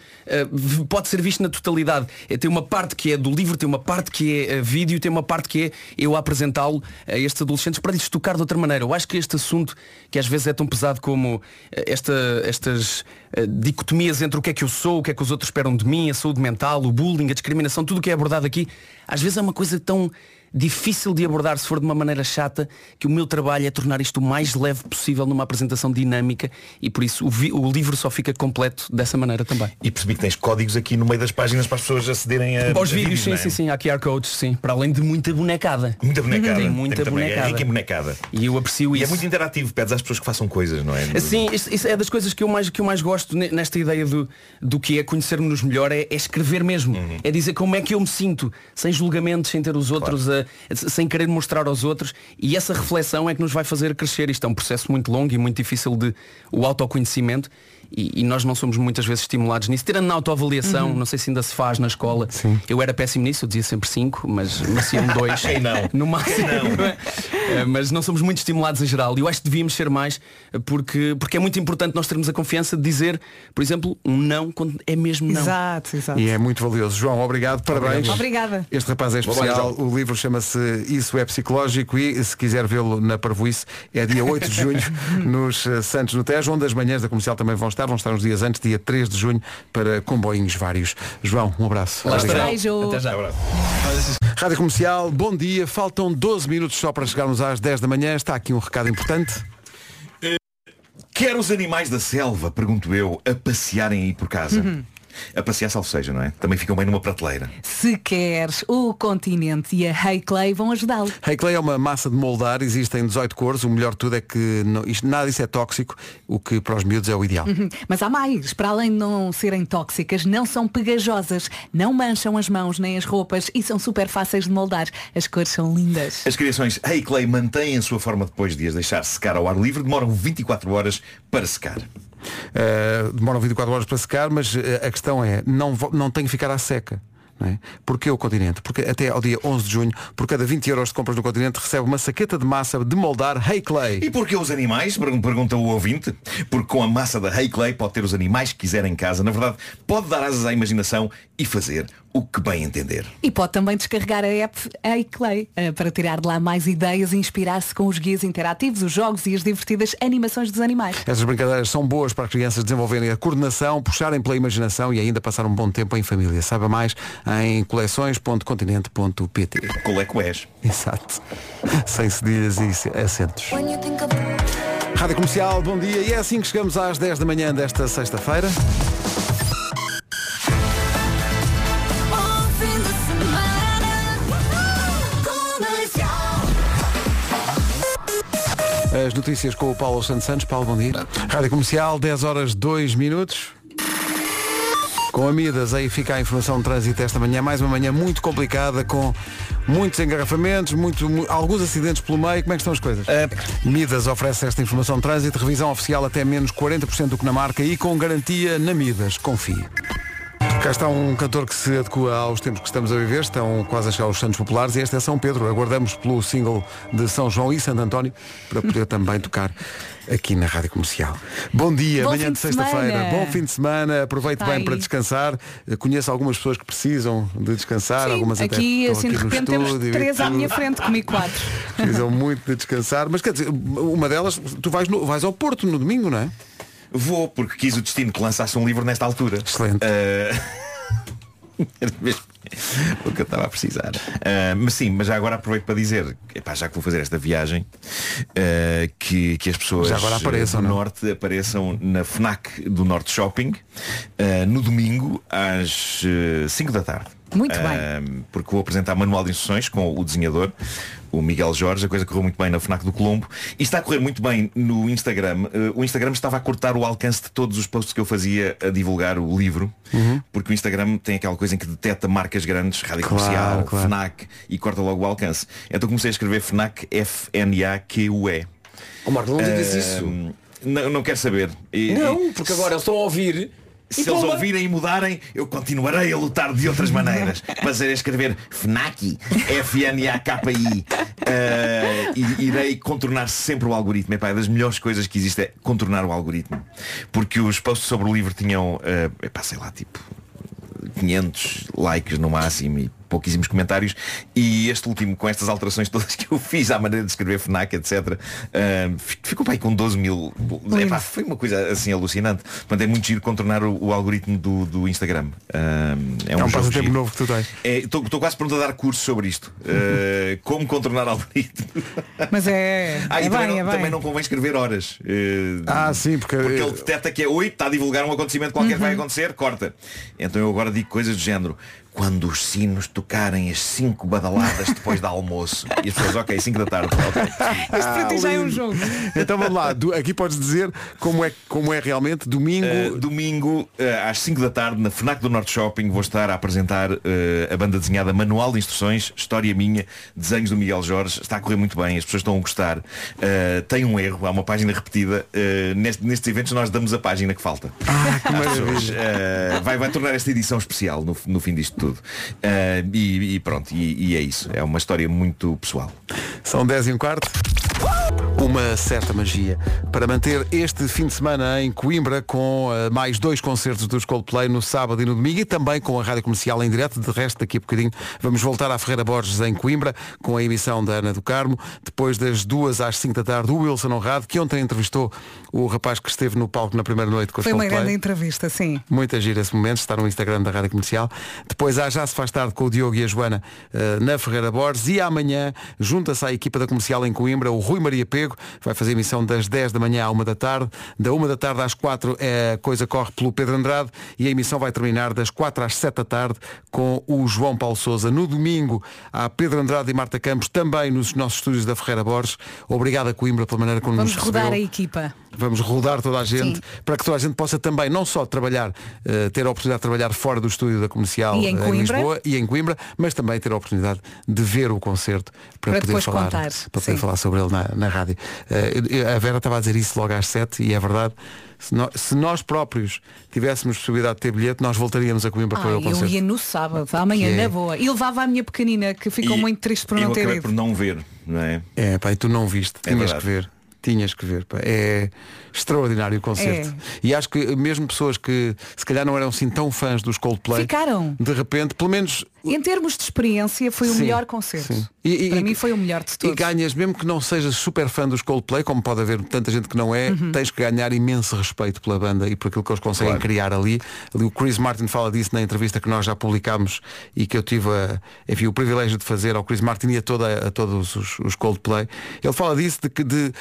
v- pode ser visto na totalidade. Eh, tem uma parte que é do livro, tem uma parte que é eh, vídeo, tem uma parte que é eu apresentá-lo a estes adolescentes para lhes tocar de outra maneira. Eu acho que este assunto, que às vezes é tão pesado como eh, esta, estas dicotomias entre o que é que eu sou, o que é que os outros esperam de mim, a saúde mental, o bullying, a discriminação, tudo o que é abordado aqui, às vezes é uma coisa tão difícil de abordar se for de uma maneira chata que o meu trabalho é tornar isto o mais leve possível numa apresentação dinâmica e por isso o, vi- o livro só fica completo dessa maneira também. E percebi que tens códigos aqui no meio das páginas para as pessoas acederem a. Aos vídeos, sim, é? sim, sim, há QR codes, sim, para além de muita bonecada. Muita bonecada. Tem muita Tem bonecada. É rica em bonecada. E eu aprecio E isso. é muito interativo, pedes às pessoas que façam coisas, não é? Sim, isso, isso é das coisas que eu mais, que eu mais gosto ne- nesta ideia do, do que é conhecer-nos melhor, é, é escrever mesmo. Uhum. É dizer como é que eu me sinto, sem julgamentos, sem ter os outros, a- sem querer mostrar aos outros. E essa reflexão é que nos vai fazer crescer. Isto é um processo muito longo e muito difícil de o autoconhecimento. E, e nós não somos muitas vezes estimulados nisso. Tirando na autoavaliação, Uhum. não sei se ainda se faz na escola. Eu era péssimo nisso, eu dizia sempre 5, mas dois. Quem não? No máximo. Não? Eh, mas não somos muito estimulados em geral e eu acho que devíamos ser mais eh, porque, porque é muito importante nós termos a confiança de dizer, por exemplo, um não quando é mesmo não. Exato, exato. E é muito valioso. João, obrigado, parabéns. Obrigada. Este rapaz é especial. O livro chama-se Isso é Psicológico e se quiser vê-lo na Parvoíce é dia 8 de junho nos eh, Santos no Tejo, onde as manhãs da comercial também vão estar. Vão estar uns dias antes, dia 3 de junho, para comboinhos vários. João, um abraço. Lá. Até já. Rádio Comercial, bom dia. Faltam 12 minutos só para chegarmos às 10 da manhã. Está aqui um recado importante. Quer os animais da selva, pergunto eu, a passearem aí por casa? Uhum. A passear salvo seja, não é? Também ficam bem numa prateleira. Se queres, o continente e a Hey Clay vão ajudá-lo. Hey Clay é uma massa de moldar, existem 18 cores, o melhor de tudo é que não- isto- nada disso é tóxico, o que para os miúdos é o ideal. Uhum. Mas há mais. Para além de não serem tóxicas, não são pegajosas, não mancham as mãos nem as roupas e são super fáceis de moldar. As cores são lindas. As criações Hey Clay mantêm a sua forma depois de as deixar secar ao ar livre, demoram 24 horas para secar. Uh, demoram 24 horas para secar, mas uh, a questão é, não, não tem que ficar à seca. Não é? O continente? Porque até ao dia 11 de junho, por cada 20 euros de compras no continente, recebe uma saqueta de massa de moldar Hey Clay. E porquê os animais? Pergun- Pergunta o ouvinte. Porque com a massa da Hey Clay pode ter os animais que quiser em casa. Na verdade, pode dar asas à imaginação e fazer o que bem entender. E pode também descarregar a app Hey Clay eh, para tirar de lá mais ideias e inspirar-se com os guias interativos, os jogos e as divertidas animações dos animais. Essas brincadeiras são boas para as crianças desenvolverem a coordenação, puxarem pela imaginação e ainda passar um bom tempo em família. Saiba mais em coleções.continente.pt Coleco és. Exato. Sem cedilhas e acentos. Rádio Comercial, bom dia. E é assim que chegamos às 10 da manhã desta sexta-feira. As notícias com o Paulo Santos Santos. Paulo, bom dia. Rádio Comercial, 10 horas 2 minutos. Com Amidas, aí fica a informação de trânsito esta manhã. Mais uma manhã muito complicada, com muitos engarrafamentos, muito, mu- alguns acidentes pelo meio. Como é que estão as coisas? Midas oferece esta informação de trânsito, revisão oficial até menos 40% do que na marca e com garantia na Midas. Confie. Cá está um cantor que se adequa aos tempos que estamos a viver, estão quase a chegar aos Santos Populares e este é São Pedro. Aguardamos pelo single de São João e Santo António para poder também tocar aqui na Rádio Comercial. Bom dia, Bom manhã de de sexta-feira. Bom fim de semana, aproveite Está bem para descansar. Conheço algumas pessoas que precisam de descansar, Sim, algumas até aqui estão assim de aqui no repente temos estúdio três à minha frente, comigo quatro. Precisam muito de descansar. Mas quer dizer, uma delas, tu vais, no- vais ao Porto no domingo, não é? Vou, porque quis o destino que lançasse um livro nesta altura. Excelente. Ah, Era mesmo o que eu estava a precisar. Ah, mas sim, mas já agora aproveito para dizer, epá, já que vou fazer esta viagem, ah, que, que as pessoas Já agora apareçam, do não? Norte apareçam na FNAC do Norte Shopping ah, no domingo às 5 da tarde. Muito bem. Porque vou apresentar manual de instruções com o desenhador, o Miguel Jorge, a coisa correu muito bem na FNAC do Colombo e está a correr muito bem no Instagram. Eh, o Instagram estava a cortar o alcance de todos os posts que eu fazia a divulgar o livro, Uhum. porque o Instagram tem aquela coisa em que detecta marcas grandes, Rádio Claro, Comercial, claro. FNAC e corta logo o alcance. Então comecei a escrever FNAC F-N-A-Q-U-E. Oh Marco, não digas Ahm, isso. Não, não quero saber. E- Não, e- porque agora eles estão a ouvir. Se e eles pumba. ouvirem e mudarem, eu continuarei a lutar de outras maneiras. Mas é escrever FNAC, F-N-A-K-I. Eh, e irei contornar sempre o algoritmo. Epá, é das melhores coisas que existe é contornar o algoritmo. Porque os posts sobre o livro tinham, eh, epá, sei lá, tipo 500 likes no máximo e pouquíssimos comentários e este último com estas alterações todas que eu fiz à maneira de escrever FNAC etc ah, fi- ficou bem com 12 mil Epá, foi uma coisa assim alucinante Portanto, é muito giro contornar o, o algoritmo do, do Instagram Ah, é um, É um passatempo novo que tu tens. É, Estou quase pronto a dar curso sobre isto Ah, como contornar algoritmo Mas é, ah, é também, bem, não, é bem. também não convém escrever horas Ah, sim, porque, porque ele detecta que é 8, está a divulgar um acontecimento qualquer que vai Uhum. acontecer, corta. Então eu agora digo coisas do género. Quando os sinos tocarem as 5 badaladas depois do almoço. E as pessoas, ok, 5 da tarde. ok. Isto para ti já é um jogo. Então vamos lá, Du- aqui podes dizer como é, como é realmente domingo. Uh, domingo uh, às 5 da tarde na FNAC do Norte Shopping vou estar a apresentar uh, a banda desenhada Manual de Instruções, História Minha, Desenhos do Miguel Jorge. Está a correr muito bem, as pessoas estão a gostar. Uh, tem um erro, há uma página repetida. Uh, neste- nestes eventos nós damos a página que falta. Ah, que pessoas. Uh, vai, vai tornar esta edição especial no, no fim disto tudo. Uh, e, e pronto, e, e é isso. É uma história muito pessoal. São 10 e um quarto. Uma certa magia para manter este fim de semana em Coimbra com eh, mais dois concertos dos Coldplay no sábado e no domingo e também com a rádio comercial em direto. De resto, daqui a bocadinho vamos voltar à Ferreira Borges em Coimbra com a emissão da Ana do Carmo. Depois das duas às 5 da tarde, o Wilson Honrado, que ontem entrevistou o rapaz que esteve no palco na primeira noite com os Foi uma Coldplay. grande entrevista, sim. Muita gira esse momento, está no Instagram da Rádio Comercial. Depois há Já se faz tarde com o Diogo e a Joana eh, na Ferreira Borges e amanhã junta-se à equipa da Comercial em Coimbra o Rui Maria Pego, vai fazer emissão das 10 da manhã à 1 da tarde, da 1 da tarde às 4 é, a coisa corre pelo Pedro Andrade e a emissão vai terminar das 4 às 7 da tarde com o João Paulo Souza. No domingo há Pedro Andrade e Marta Campos também nos nossos estúdios da Ferreira Borges. Obrigado a Coimbra pela maneira como Vamos nos rodar recebeu. a equipa. Vamos rodar toda a gente Sim. para que toda a gente possa também não só trabalhar, eh, ter a oportunidade de trabalhar fora do estúdio da comercial E em Coimbra. Lisboa e em Coimbra, mas também ter a oportunidade de ver o concerto para, Para poder falar, contar, para poder sim. falar sobre ele na, na rádio. Eh, a Vera estava a dizer isso logo às 7 e é verdade. Se nós, se nós próprios tivéssemos possibilidade de ter bilhete, nós voltaríamos a Coimbra para o eu concerto. ia no sábado, amanhã, é- na boa. E levava a minha pequenina, que ficou E muito triste por eu não ter ido. por não ver, não é? É, pá, e tu não viste, É tinhas verdade. que ver. Tinhas que ver, pá. é extraordinário o concerto. É. E acho que mesmo pessoas que se calhar não eram assim tão fãs dos Coldplay, Ficaram. de repente, pelo menos Em termos de experiência, foi o Sim, melhor concerto. sim. E- e- Para e- mim foi o melhor de E todos. ganhas, mesmo que não sejas super fã dos Coldplay, como pode haver tanta gente que não é, Uhum. tens que ganhar imenso respeito pela banda e por aquilo que eles conseguem Claro. criar ali. Ali O Chris Martin fala disso na entrevista que nós já publicámos e que eu tive a, enfim, o privilégio de fazer ao Chris Martin e a, toda, a todos os, os Coldplay. Ele fala disso, de que, de- de-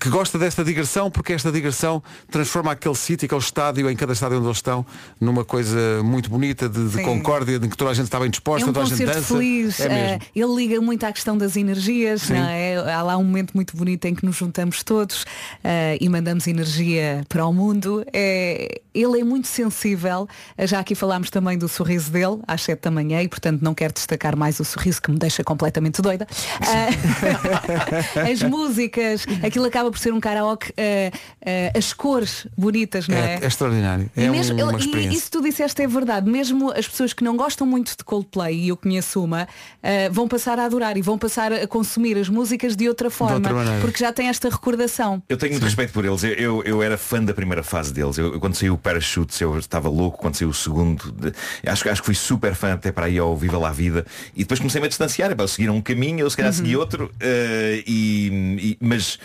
que gosta desta digressão, porque esta digressão transforma aquele sítio, aquele estádio, em cada estádio onde eles estão, numa coisa muito bonita, de, de concórdia, de que toda a gente está bem É disposta, um toda a gente dança. feliz, É eh, ele liga muito à questão das energias, Sim. não é? há lá um momento muito bonito em que nos juntamos todos eh, e mandamos energia para o mundo. É, ele é muito sensível, Eh, já aqui falámos também do sorriso dele, às 7 da manhã, e portanto não quero destacar mais o sorriso que me deixa completamente doida. Eh, as músicas, aquilo acaba por ser um karaoke, eh, eh, as cores bonitas, não é? É, é extraordinário. E É mesmo- uma ele- e experiência. isso tu disseste é verdade. Mesmo as pessoas que não gostam muito de Coldplay, e eu conheço uma, ah, vão passar a adorar e vão passar a consumir as músicas de outra forma. outra maneira. porque já tem esta recordação. Eu tenho muito respeito por eles. Eu, eu, eu era fã da primeira fase deles. Eu, quando saiu o Parachutes, eu estava louco. Quando saiu o segundo, de- acho, acho que fui super fã até para aí ao Viva lá a Vida. E depois comecei-me a distanciar. Epá, seguiram um caminho, eu se calhar Uhum. segui outro. eh, e, e- mas,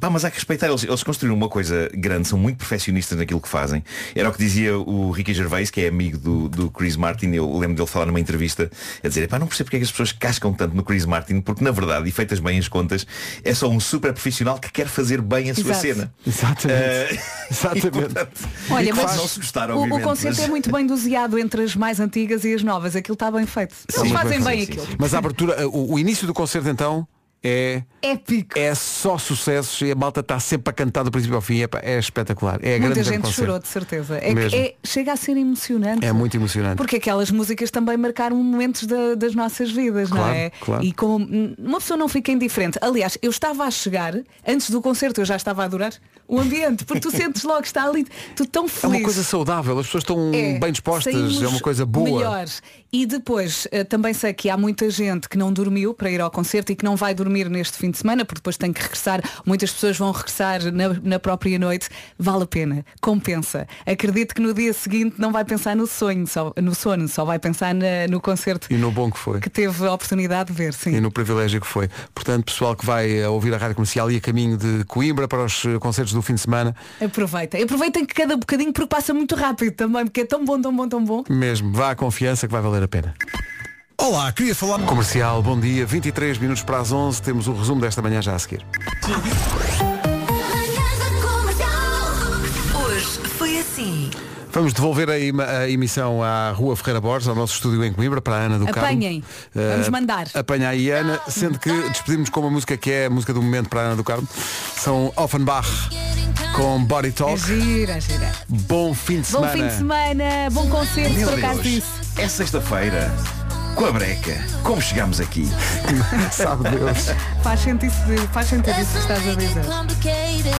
pá, mas há que respeitar. Eles, eles construíram uma coisa grande, são muito perfeccionistas naquilo que fazem. Era o que dizia o Ricky Gervais, que é amigo do, do Chris Martin. Eu lembro dele falar numa entrevista a dizer, pá, não percebo porque é que as pessoas cascam tanto no Chris Martin, porque na verdade, e feitas bem as contas, é só um super profissional que quer fazer bem a sua Exato. cena. Exatamente. Eh, Exatamente. e, portanto, Olha, e mas faz não se gostar, o, o concerto mas- é muito bem doseado entre as mais antigas e as novas. Aquilo está bem feito. Eles fazem bem aquilo. Mas a abertura, o, o início do concerto então é épico. É só sucessos e a malta está sempre a cantar do princípio ao fim. É, é espetacular. É Muita gente chorou, de certeza. É é- chega a ser emocionante. É muito emocionante. Porque aquelas músicas também marcaram momentos da- das nossas vidas, não Claro, é? claro. E como uma pessoa não fica indiferente. Aliás, eu estava a chegar, antes do concerto eu já estava a adorar o ambiente, porque tu sentes logo que está ali, tu tão É feliz. uma coisa saudável, as pessoas estão É, bem dispostas, é uma coisa boa. Melhores. E depois, eh, também sei que há muita gente que não dormiu para ir ao concerto e que não vai dormir neste fim de semana, porque depois tem que regressar. Muitas pessoas vão regressar na, na própria noite. Vale a pena, compensa. Acredito que no dia seguinte não vai pensar no sonho, só, no sono, só vai pensar na- no concerto E no bom que foi. que teve a oportunidade de ver, sim. E no privilégio que foi. Portanto, pessoal que vai eh, ouvir a rádio comercial e a caminho de Coimbra para os eh, concertos do fim de semana, Aproveitem. Aproveitem que cada bocadinho porque passa muito rápido também, porque é tão bom, tão bom, tão bom. mesmo, vá à confiança que vai valer a pena. Olá, queria falar. Comercial, bom dia, 23 minutos para as 11, temos o resumo desta manhã já a seguir. Hoje foi assim. Vamos devolver a, ima- a emissão à Rua Ferreira Borges, ao nosso estúdio em Coimbra, para a Ana do Carmo. Apanhem. Eh, Vamos mandar. Apanha aí a Ana, sendo que despedimos com uma música que é a música do momento para a Ana do Carmo. São Offenbach com Body É Talk. gira, é gira. Bom fim de Bom semana. fim de semana, bom concerto, Meu por acaso Deus, disso. é sexta-feira. Com a breca. Como chegámos aqui? Sabe Deus. Faz sentido, faz sentido isso que estás a dizer.